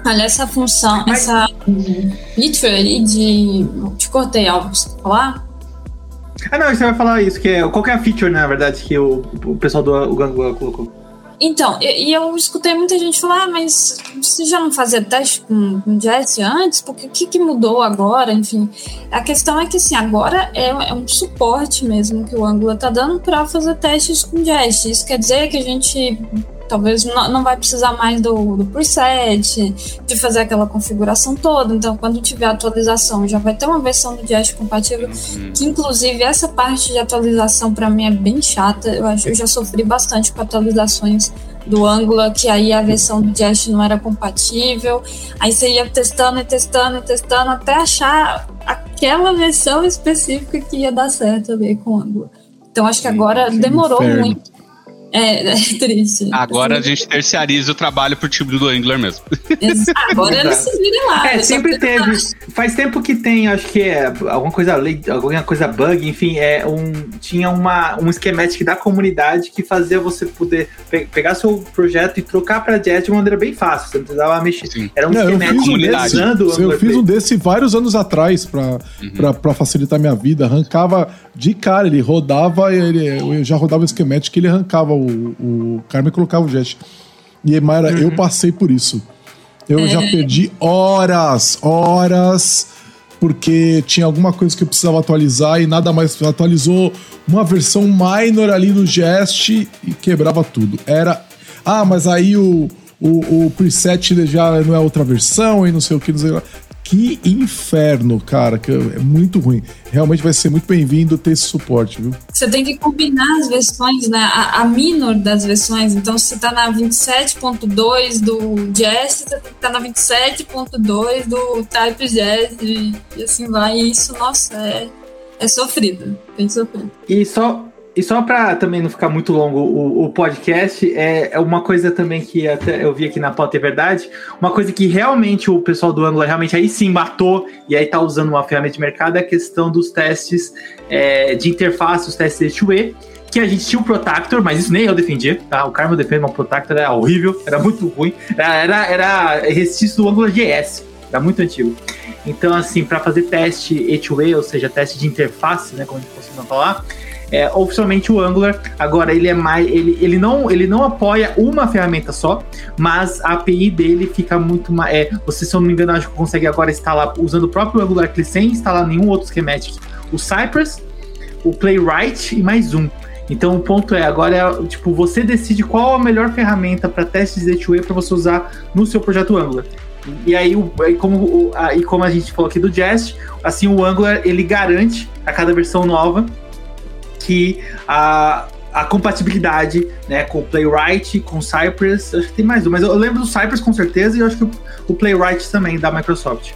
Olha, essa função, mas... essa feature aí de. Te cortei, Álvaro, você falar? Ah, não, você vai falar isso, que é. Qual que é a feature, na verdade, que o, o pessoal do Gangua colocou? Então, e eu, escutei muita gente falar, ah, mas você já não fazia teste com, com Jess antes? Porque o que, que mudou agora? Enfim, a questão é que assim, agora é, é um suporte mesmo que o Angular tá dando para fazer testes com Jest. Isso quer dizer que a gente talvez não, não vai precisar mais do, do preset, de fazer aquela configuração toda. Então, quando tiver atualização, já vai ter uma versão do Jest compatível. Uhum. Que, inclusive, essa parte de atualização para mim é bem chata. Eu, acho, eu já sofri bastante com atualizações do Angular, que aí a versão do Jest não era compatível. Aí você ia testando e testando e testando até achar aquela versão específica que ia dar certo ali com o Angular. Então acho que agora demorou Inferno. muito é, é [laughs] triste. Agora a gente terciariza o trabalho pro time do Angler mesmo. [laughs] Agora eles se viram lá. É, sempre teve. Faz tempo que tem, acho que é alguma coisa, alguma coisa bug, enfim, é um, tinha uma, um esquemático da comunidade que fazia você poder pe pegar seu projeto e trocar pra Jet de uma maneira bem fácil. Você não precisava mexer. Sim. Era um é, esquemático Eu fiz um desse vários anos atrás pra, uhum. Pra, pra, facilitar minha vida. Arrancava de cara, ele rodava, ele, eu já rodava o esquemático ele arrancava o, o Carmen colocava o Jet. E Mayra, uhum. eu passei por isso. Eu é. já perdi horas, horas, porque tinha alguma coisa que eu precisava atualizar e nada mais atualizou uma versão minor ali no Jest e quebrava tudo. Era. Ah, mas aí o, o, o preset já não é outra versão e não sei o que, não sei o que. Que inferno, cara, que é muito ruim. Realmente vai ser muito bem-vindo ter esse suporte, viu? Você tem que combinar as versões, né? A, a minor das versões. Então, se você tá na 27.2 do Jest, você tem que estar tá na 27.2 do Type Jest e, assim vai. E isso, nossa, é, é sofrido. Bem sofrido. E só e só para também não ficar muito longo o, o podcast, é, é, uma coisa também que até eu vi aqui na pauta é verdade, uma coisa que realmente o pessoal do Angular realmente aí sim matou e aí tá usando uma ferramenta de mercado é a questão dos testes é, de interface, os testes de que a gente tinha o Protector, mas isso nem eu defendia, tá? O Carmo defende, o Protector era horrível, era muito ruim, era, era, era restício do Angular JS, era muito antigo. Então, assim, para fazer teste A2A, ou seja, teste de interface, né, como a gente costuma falar, é, oficialmente o Angular agora ele é mais ele, ele não ele não apoia uma ferramenta só mas a API dele fica muito mais é, você se eu não me engano acho que consegue agora instalar usando o próprio Angular Client sem instalar nenhum outro schematic o Cypress o Playwright e mais um. Então o ponto é agora é, tipo você decide qual a melhor ferramenta para testes de HUA para você usar no seu projeto Angular. E aí, como, e como a gente falou aqui do Jest, assim, o Angular, ele garante a cada versão nova que a, a compatibilidade né, com o Playwright, com o Cypress, acho que tem mais um, mas eu lembro do Cypress com certeza e eu acho que o, o Playwright também da Microsoft.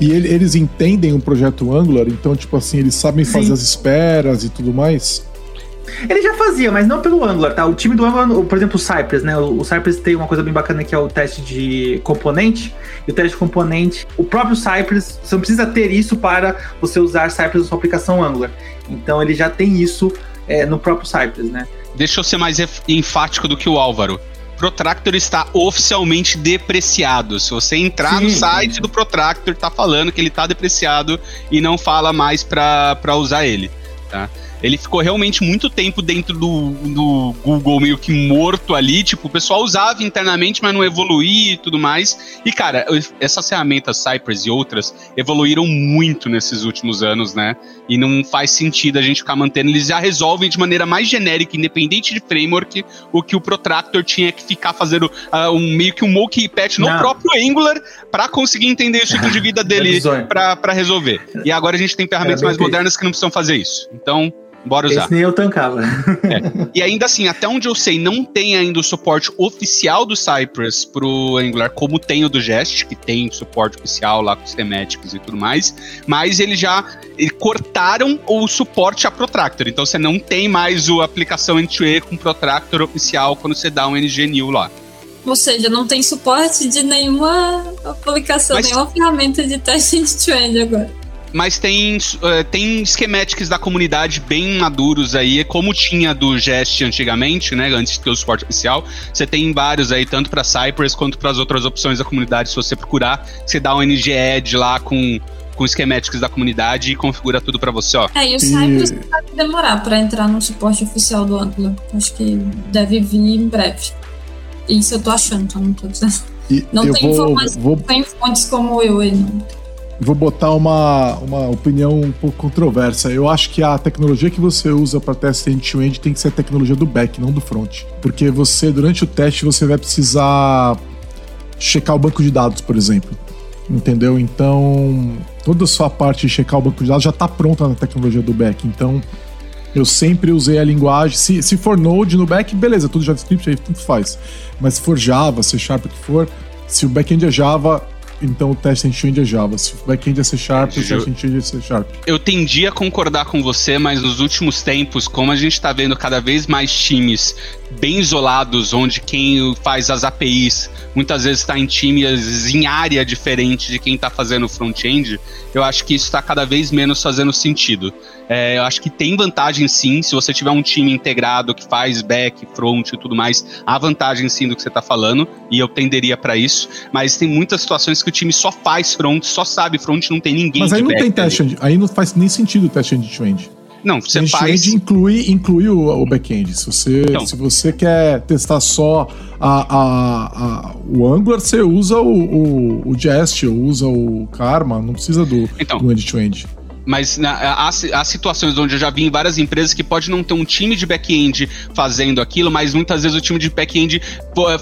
E ele, eles entendem o projeto Angular, então, tipo assim, eles sabem Sim. fazer as esperas e tudo mais? Ele já fazia, mas não pelo Angular, tá? O time do Angular, por exemplo, o Cypress, né? O Cypress tem uma coisa bem bacana que é o teste de componente. E o teste de componente, o próprio Cypress, você não precisa ter isso para você usar Cypress na sua aplicação Angular. Então ele já tem isso é, no próprio Cypress, né? Deixa eu ser mais enfático do que o Álvaro. Protractor está oficialmente depreciado. Se você entrar Sim. no site do Protractor, tá falando que ele está depreciado e não fala mais para usar ele, tá? Ele ficou realmente muito tempo dentro do, do Google meio que morto ali. Tipo, o pessoal usava internamente, mas não evoluía e tudo mais. E, cara, essas ferramentas Cypress e outras evoluíram muito nesses últimos anos, né? E não faz sentido a gente ficar mantendo. Eles já resolvem de maneira mais genérica, independente de framework, o que o Protractor tinha que ficar fazendo uh, um, meio que um monkey patch no próprio Angular para conseguir entender o ciclo de vida [laughs] dele para resolver. E agora a gente tem ferramentas mais modernas que não precisam fazer isso. Então, Bora usar. Esse nem eu tancava. É. [laughs] E ainda assim, até onde eu sei, não tem ainda o suporte oficial do Cypress pro Angular, como tem o do Jest, que tem suporte oficial lá com os temáticos e tudo mais. Mas eles já eles cortaram o suporte a Protractor. Então você não tem mais a aplicação end com Protractor oficial quando você dá um NGNU lá. Ou seja, não tem suporte de nenhuma aplicação, Mas... nenhuma ferramenta de teste end-to-end agora mas tem, uh, tem schematics da comunidade bem maduros aí, como tinha do Jest antigamente, né, antes de ter o suporte oficial. Você tem vários aí, tanto para Cypress quanto para as outras opções da comunidade. Se você procurar, você dá um NG-Ed lá com com schematics da comunidade e configura tudo para você, ó. É, e o Cypress e... vai demorar para entrar no suporte oficial do Angular. Acho que deve vir em breve. Isso eu tô achando, tá? Não tô dizendo. E não tem vou, informações, vou... tem fontes como eu aí, não vou botar uma, uma opinião um pouco controversa. Eu acho que a tecnologia que você usa para teste end-to-end tem que ser a tecnologia do back, não do front. Porque você, durante o teste, você vai precisar checar o banco de dados, por exemplo. Entendeu? Então, toda a sua parte de checar o banco de dados já está pronta na tecnologia do back. Então, eu sempre usei a linguagem. Se, se for Node no back, beleza, tudo JavaScript, aí tudo faz. Mas se for Java, C Sharp, o que for, se o backend é Java, então o teste end-to-end é Java. Se o backend é C Sharp, o teste end-to-end é C Sharp. Eu tendi a concordar com você, mas nos últimos tempos, como a gente está vendo cada vez mais times bem isolados, onde quem faz as APIs muitas vezes está em times em área diferente de quem está fazendo front-end, eu acho que isso está cada vez menos fazendo sentido. É, eu acho que tem vantagem sim, se você tiver um time integrado que faz back, front e tudo mais, há vantagem sim do que você está falando, e eu tenderia para isso, mas tem muitas situações que o time só faz front, só sabe front, não tem ninguém. Mas aí não tem teste, aí não faz nem sentido o teste end-to-end. Não, você faz. inclui, inclui o, o back-end. Se você, então. se você quer testar só a, a, a, o Angular, você usa o, o, o Jest, usa o Karma, não precisa do, então, do end-to-end. -end. Mas na, há, há, situações onde eu já vi em várias empresas que pode não ter um time de back-end fazendo aquilo, mas muitas vezes o time de back-end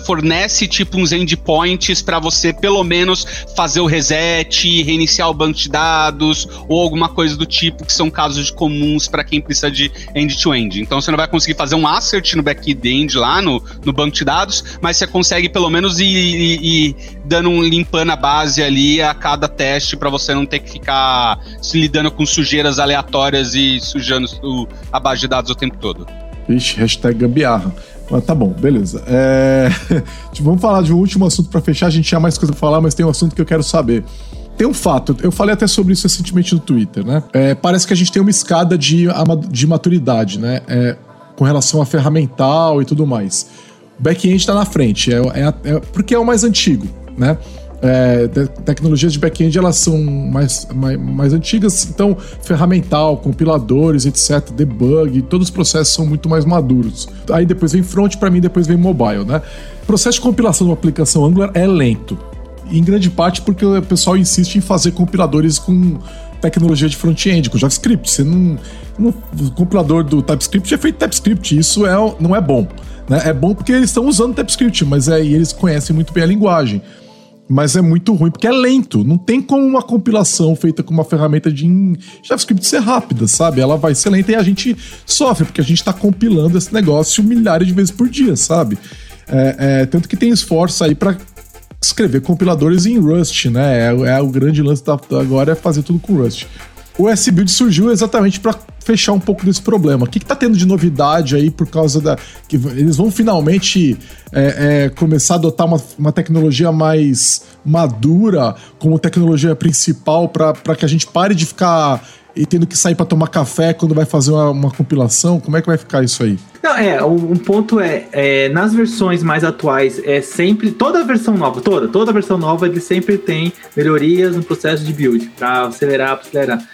fornece tipo uns endpoints para você pelo menos fazer o reset, reiniciar o banco de dados ou alguma coisa do tipo, que são casos comuns para quem precisa de end-to-end. -end. Então você não vai conseguir fazer um assert no back-end lá no, no banco de dados, mas você consegue pelo menos ir, ir, ir dando um limpando a base ali a cada teste para você não ter que ficar se lidando com sujeiras aleatórias e sujando o, a base de dados o tempo todo. Vixe, hashtag gambiarra. Mas tá bom, beleza. É... [laughs] Vamos falar de um último assunto para fechar. A gente tinha mais coisa pra falar, mas tem um assunto que eu quero saber. Tem um fato, eu falei até sobre isso recentemente no Twitter, né? É, parece que a gente tem uma escada de, de maturidade, né? É, com relação a ferramental e tudo mais. O back-end tá na frente, é, é, é, porque é o mais antigo, né? É, te tecnologias de back-end elas são mais, mais, mais, antigas, então ferramental, compiladores, etc, debug, todos os processos são muito mais maduros. Aí depois vem front, para mim depois vem mobile, né? O processo de compilação de uma aplicação Angular é lento, em grande parte porque o pessoal insiste em fazer compiladores com tecnologia de front-end, com JavaScript. Você não, não, o compilador do TypeScript é feito TypeScript, isso é, não é bom. Né? É bom porque eles estão usando TypeScript, mas é, eles conhecem muito bem a linguagem. Mas é muito ruim porque é lento. Não tem como uma compilação feita com uma ferramenta de JavaScript ser rápida, sabe? Ela vai ser lenta e a gente sofre, porque a gente está compilando esse negócio milhares de vezes por dia, sabe? É, é, tanto que tem esforço aí para escrever compiladores em Rust, né? É, é o grande lance da, agora é fazer tudo com Rust. O S-Build surgiu exatamente para fechar um pouco desse problema. O que, está tendo de novidade aí por causa da. que eles vão finalmente é, é, começar a adotar uma, uma tecnologia mais madura como tecnologia principal para que a gente pare de ficar e tendo que sair para tomar café quando vai fazer uma, uma, compilação? Como é que vai ficar isso aí? Não, é, um, ponto é, é, nas versões mais atuais, é sempre, toda versão nova, toda, toda versão nova, ele sempre tem melhorias no processo de build, para acelerar, para acelerar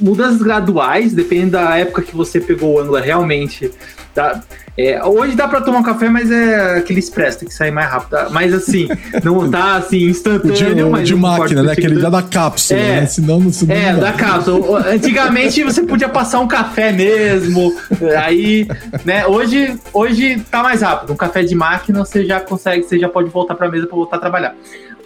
mudanças graduais, dependendo da época que você pegou o Angular realmente. Tá? É, hoje dá para tomar um café, mas é aquele expresso, tem que sair mais rápido. Tá? Mas assim, não tá assim instantâneo. De, de máquina, né? Aquele da cápsula, é, né? Senão não se É, da cápsula. Antigamente você podia passar um café mesmo. Aí, né? Hoje, hoje tá mais rápido. Um café de máquina você já consegue, você já pode voltar para mesa para voltar a trabalhar.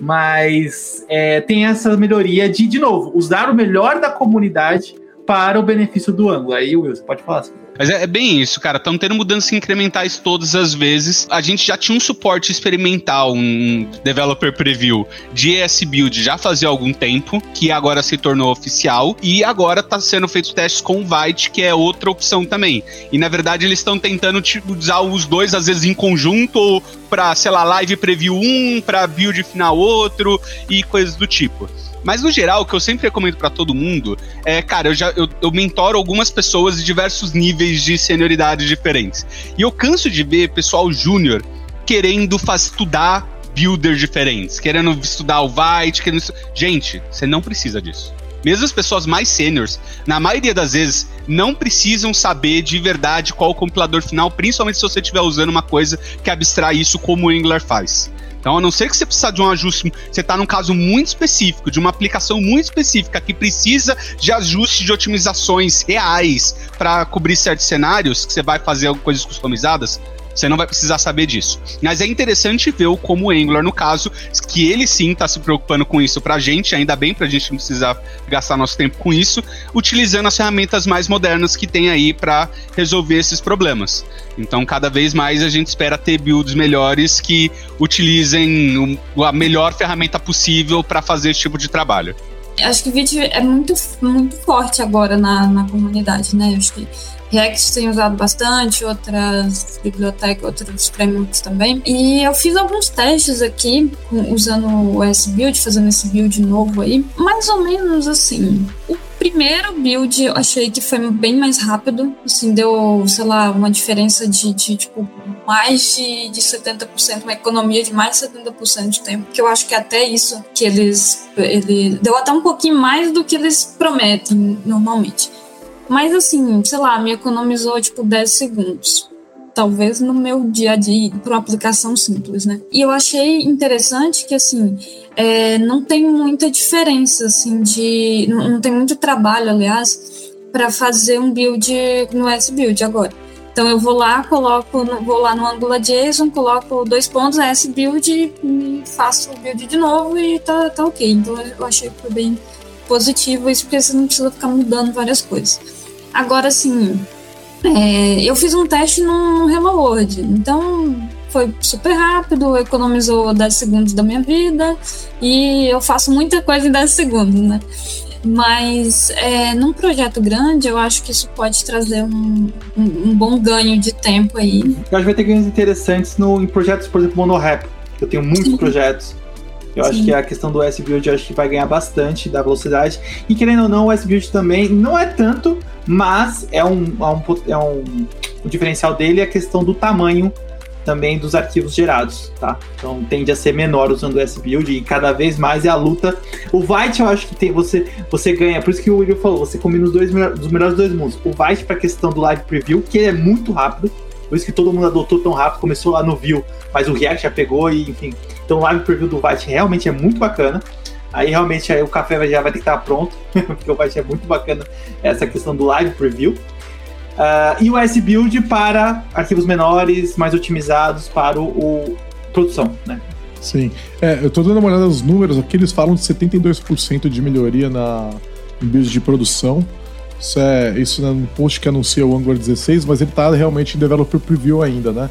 Mas é, tem essa melhoria de, de novo, usar o melhor da comunidade para o benefício do ângulo. Aí, Will, você pode falar assim. Mas é, é bem isso, cara. Estão tendo mudanças incrementais todas as vezes. A gente já tinha um suporte experimental, um developer preview de ES Build já fazia algum tempo, que agora se tornou oficial. E agora está sendo feitos testes com o Vite, que é outra opção também. E na verdade eles estão tentando tipo, usar os dois, às vezes em conjunto, para, sei lá, live preview um, para build final outro e coisas do tipo. Mas no geral, o que eu sempre recomendo para todo mundo é, cara, eu já eu, eu mentoro algumas pessoas de diversos níveis de senioridade diferentes. E eu canso de ver pessoal júnior querendo faz, estudar builders diferentes, querendo estudar o Vite, querendo. Gente, você não precisa disso. Mesmo as pessoas mais seniors, na maioria das vezes, não precisam saber de verdade qual o compilador final, principalmente se você estiver usando uma coisa que abstrai isso como o Angular faz. Então, a não ser que você precisa de um ajuste, você está num caso muito específico, de uma aplicação muito específica que precisa de ajuste de otimizações reais para cobrir certos cenários, que você vai fazer coisas customizadas, você não vai precisar saber disso. Mas é interessante ver como o Angular, no caso, que ele sim está se preocupando com isso para a gente, ainda bem para a gente não precisar gastar nosso tempo com isso, utilizando as ferramentas mais modernas que tem aí para resolver esses problemas. Então, cada vez mais a gente espera ter builds melhores que utilizem a melhor ferramenta possível para fazer esse tipo de trabalho. Acho que o vídeo é muito, muito forte agora na, na comunidade, né? Acho que React tem usado bastante, outras bibliotecas, outros frameworks também. E eu fiz alguns testes aqui usando o S-Build, fazendo esse build novo aí. Mais ou menos assim. O primeiro build eu achei que foi bem mais rápido, assim, deu, sei lá, uma diferença de, de tipo, mais de, de 70%, uma economia de mais de 70% de tempo, que eu acho que até isso que eles, ele deu até um pouquinho mais do que eles prometem normalmente. Mas assim, sei lá, me economizou tipo 10 segundos. Talvez no meu dia a dia, para uma aplicação simples, né? E eu achei interessante que, assim, é, não tem muita diferença, assim, de. Não, não tem muito trabalho, aliás, para fazer um build no S-Build agora. Então eu vou lá, coloco, vou lá no AngularJSON, coloco dois pontos S-Build e faço o build de novo e tá, tá ok. Então eu achei que foi bem positivo isso, porque você não precisa ficar mudando várias coisas. Agora, assim, é, eu fiz um teste no, Hello World, então foi super rápido, economizou 10 segundos da minha vida e eu faço muita coisa em 10 segundos, né? Mas é, num projeto grande, eu acho que isso pode trazer um, um, um bom ganho de tempo aí. Eu acho que vai ter ganhos interessantes no, em projetos, por exemplo, monorap. Eu tenho muitos projetos eu Sim. acho que a questão do S-Build acho que vai ganhar bastante da velocidade. E querendo ou não, o S-Build também não é tanto, mas é um, é um, é um, um diferencial dele é a questão do tamanho também dos arquivos gerados, tá? Então tende a ser menor usando o S-Build e cada vez mais é a luta. O Vite eu acho que tem, você, você ganha, por isso que o Will falou, você combina os dois dos melhores dois mundos. O Vite para questão do live preview, que é muito rápido, por isso que todo mundo adotou tão rápido, começou lá no View, mas o React já pegou e enfim. Então o live preview do Vite realmente é muito bacana. Aí realmente aí o café já vai ter que estar pronto, [laughs] porque o Vite é muito bacana essa questão do live preview. Uh, e o S-Build para arquivos menores, mais otimizados para o, o produção, né? Sim. É, eu tô dando uma olhada nos números aqui, eles falam de 72% de melhoria na em build de produção. Isso é isso é no post que anuncia o Angular 16, mas ele tá realmente em developer preview ainda, né?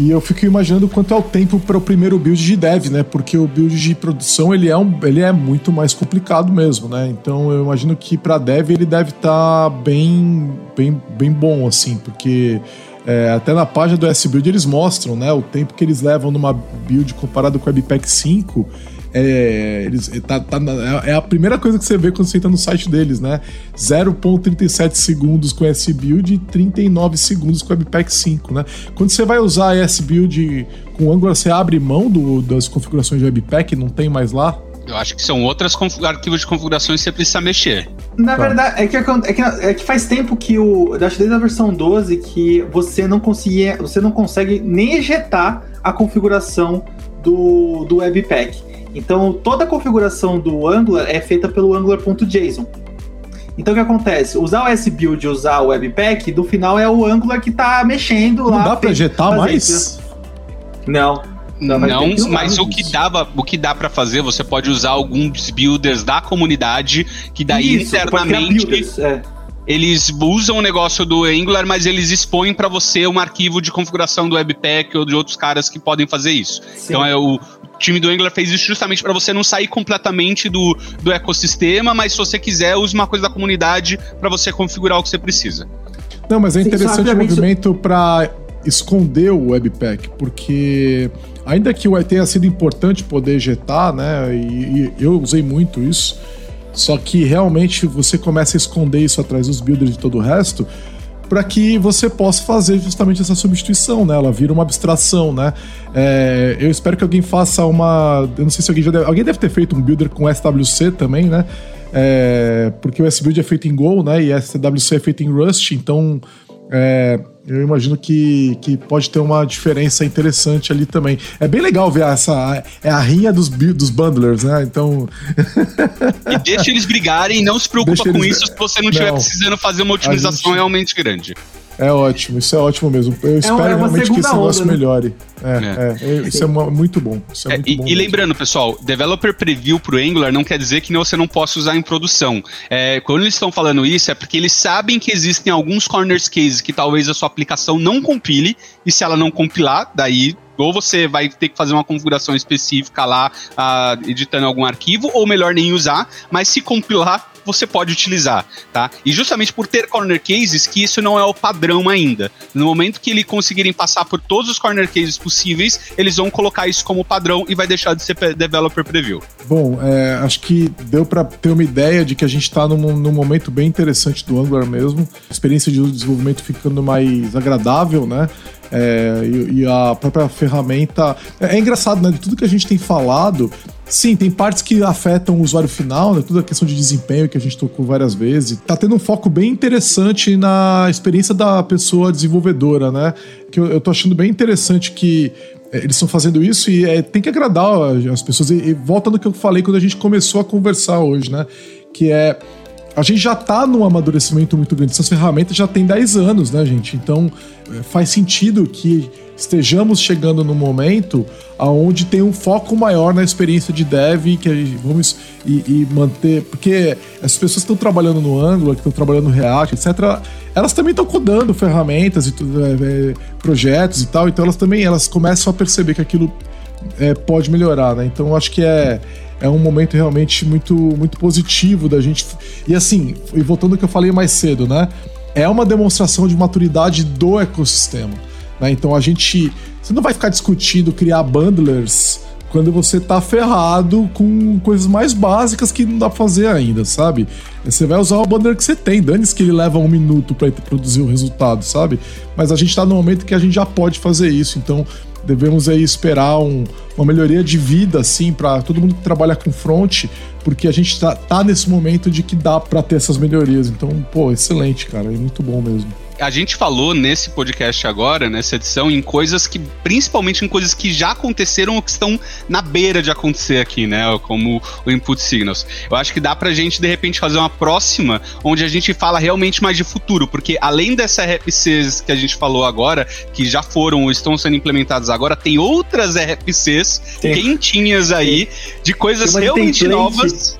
E eu fico imaginando quanto é o tempo para o primeiro build de dev, né? Porque o build de produção ele é, um, ele é muito mais complicado mesmo, né? Então eu imagino que para dev ele deve estar tá bem, bem, bem bom, assim, porque é, até na página do S-Build eles mostram, né? O tempo que eles levam numa build comparado com o Webpack 5 é, eles, tá, tá, é a primeira coisa que você vê quando você entra no site deles, né? 0.37 segundos com S-Build e 39 segundos com Webpack 5, né? Quando você vai usar S-Build com Angular, você abre mão do, das configurações de Webpack, não tem mais lá? Eu acho que são outras arquivos de configurações que você precisa mexer. Na tá. verdade, é que, é, que, é que faz tempo que o. Acho desde a versão 12 que você não conseguia. Você não consegue nem ejetar a configuração do, do Webpack. Então, toda a configuração do Angular é feita pelo Angular.json. Então, o que acontece? Usar o S-Build e usar o Webpack, no final é o Angular que está mexendo Não lá. Não dá para ejetar mais? Não. Não, não mas o que, dava, o que dá para fazer, você pode usar alguns builders da comunidade que daí Isso, internamente builders, é. Eles usam o negócio do Angular, mas eles expõem para você um arquivo de configuração do Webpack ou de outros caras que podem fazer isso. Sim. Então é o, time do Angular fez isso justamente para você não sair completamente do, do ecossistema, mas se você quiser, use uma coisa da comunidade para você configurar o que você precisa. Não, mas é interessante o movimento para esconder o Webpack, porque ainda que tenha sido importante poder ejetar, né, e, e eu usei muito isso, só que realmente você começa a esconder isso atrás dos builders e todo o resto, para que você possa fazer justamente essa substituição, né? Ela vira uma abstração, né? É, eu espero que alguém faça uma. Eu não sei se alguém já deve. Alguém deve ter feito um builder com SWC também, né? É, porque o S-Build é feito em Go, né? E SWC é feito em Rust, então é, eu imagino que, que pode ter uma diferença interessante ali também. É bem legal ver essa. É a rinha dos, dos bundlers, né? Então. e deixa eles brigarem e não se preocupa com isso se você não estiver precisando fazer uma otimização gente... realmente grande. É ótimo, isso é ótimo mesmo. Eu é espero é realmente que esse negócio né? melhore. É, é. é, isso é muito bom. É muito e, bom e lembrando, pessoal, developer preview pro Angular não quer dizer que você não possa usar em produção. quando eles estão falando isso, é porque eles sabem que existem alguns corners cases que talvez a sua aplicação não compile, e se ela não compilar, daí ou você vai ter que fazer uma configuração específica lá, uh, editando algum arquivo, ou melhor, nem usar, mas se compilar, você pode utilizar, tá? E justamente por ter corner cases, que isso não é o padrão ainda. No momento que eles conseguirem passar por todos os corner cases possíveis, eles vão colocar isso como padrão e vai deixar de ser developer preview. Bom, é, acho que deu para ter uma ideia de que a gente está num, num, momento bem interessante do Angular mesmo. A experiência de desenvolvimento ficando mais agradável, né? É, e, e, a própria ferramenta. É, é, engraçado, né? De tudo que a gente tem falado, sim, tem partes que afetam o usuário final, né? Toda a questão de desempenho que a gente tocou várias vezes. Tá tendo um foco bem interessante na experiência da pessoa desenvolvedora, né? Que eu, eu tô achando bem interessante que é, eles estão fazendo isso e é, tem que agradar as pessoas. E, e volta no que eu falei quando a gente começou a conversar hoje, né? Que é a gente já tá num amadurecimento muito grande. Essas ferramentas já tem 10 anos, né, gente? Então é, faz sentido que estejamos chegando no momento aonde tem um foco maior na experiência de dev que vamos e, e manter porque as pessoas que estão trabalhando no Angular, que estão trabalhando no React, etc, elas também estão codando ferramentas e é, é, projetos e tal, então elas também elas começam a perceber que aquilo é, pode melhorar, né? Então acho que é é um momento realmente muito, muito positivo da gente. E assim, e voltando ao que eu falei mais cedo, né? É uma demonstração de maturidade do ecossistema. Né? Então a gente. Você não vai ficar discutindo criar bundlers quando você tá ferrado com coisas mais básicas que não dá pra fazer ainda, sabe? Você vai usar o bundler que você tem, dane-se que ele leva um minuto para produzir o resultado, sabe? Mas a gente tá no momento que a gente já pode fazer isso, então devemos aí esperar um, uma melhoria de vida, assim, para todo mundo que trabalha com front, porque a gente tá, tá nesse momento de que dá para ter essas melhorias. Então, pô, excelente, cara, é muito bom mesmo a gente falou nesse podcast agora, nessa edição, em coisas que, principalmente em coisas que já aconteceram ou que estão na beira de acontecer aqui, né? Como o input signals. Eu acho que dá pra gente, de repente, fazer uma próxima onde a gente fala realmente mais de futuro, porque além dessas RFCs que a gente falou agora, que já foram ou estão sendo implementadas agora, tem outras RFCs Sim. quentinhas aí de coisas realmente novas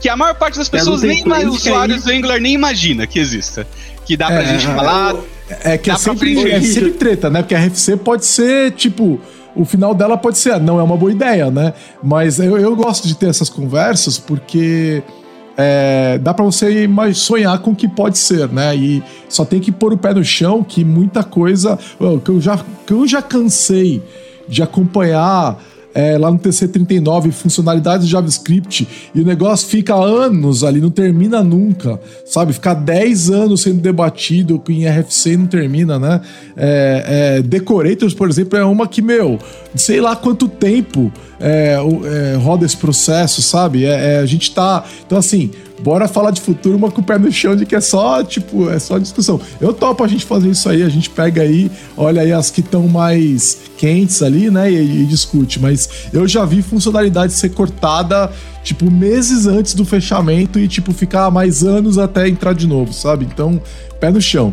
que a maior parte das pessoas, nem usuários do Angular, nem imagina que exista que dá pra é, gente falar. É, é que é sempre, é sempre treta, né? Porque a RFC pode ser, tipo, o final dela pode ser, não é uma boa ideia, né? Mas eu, eu gosto de ter essas conversas porque é, dá para você mais sonhar com o que pode ser, né? E só tem que pôr o pé no chão que muita coisa que eu já, que eu já cansei de acompanhar é, lá no TC39 funcionalidades de JavaScript e o negócio fica anos ali, não termina nunca, sabe? Ficar 10 anos sendo debatido em RFC não termina, né? É, é, Decorators, por exemplo, é uma que, meu, sei lá quanto tempo é, é, roda esse processo, sabe? É, a gente tá. Então, assim, bora falar de futuro, uma com o pé no chão de que é só, tipo, é só discussão. Eu topo a gente fazer isso aí, a gente pega aí, olha aí as que estão mais quentes ali, né, e, e, discute. Mas eu já vi funcionalidade ser cortada, tipo, meses antes do fechamento e, tipo, ficar mais anos até entrar de novo, sabe? Então, pé no chão.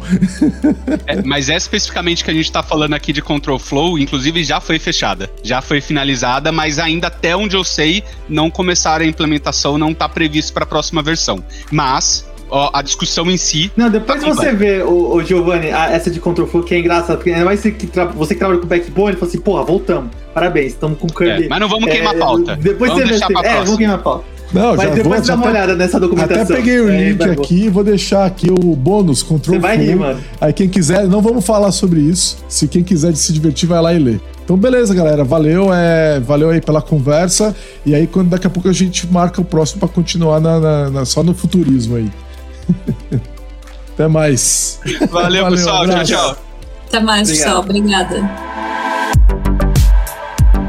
é, mas é especificamente que a gente está falando aqui de Control Flow, inclusive já foi fechada, já foi finalizada, mas ainda até onde eu sei, não começaram a implementação, não está previsto para a próxima versão. Mas ó, a discussão em si. Não, depois tá você vê, o, o Giovanni, a, essa de Control Flow que é engraçado, porque ainda mais você que, você que trabalha com backbone, falou assim, porra, voltamos. Parabéns, estamos com o Kirby. É, mas não vamos queimar a é, pauta. Depois vamos você deixar vê. Pra é, vamos queimar a pauta. Não, Mas já depois vou, dá uma até, olhada nessa documentação. Até peguei o link é, aqui, vou deixar aqui o bônus, Ctrl Você vai rir, mano. Aí quem quiser, não vamos falar sobre isso. Se quem quiser se divertir, vai lá e lê. Então, beleza, galera. Valeu, é, valeu aí pela conversa. E aí, quando daqui a pouco a gente marca o próximo para continuar na, na, na, só no futurismo aí. [laughs] Até mais. Valeu, valeu pessoal. Tchau, tchau. Até mais, Obrigado. pessoal. Obrigada.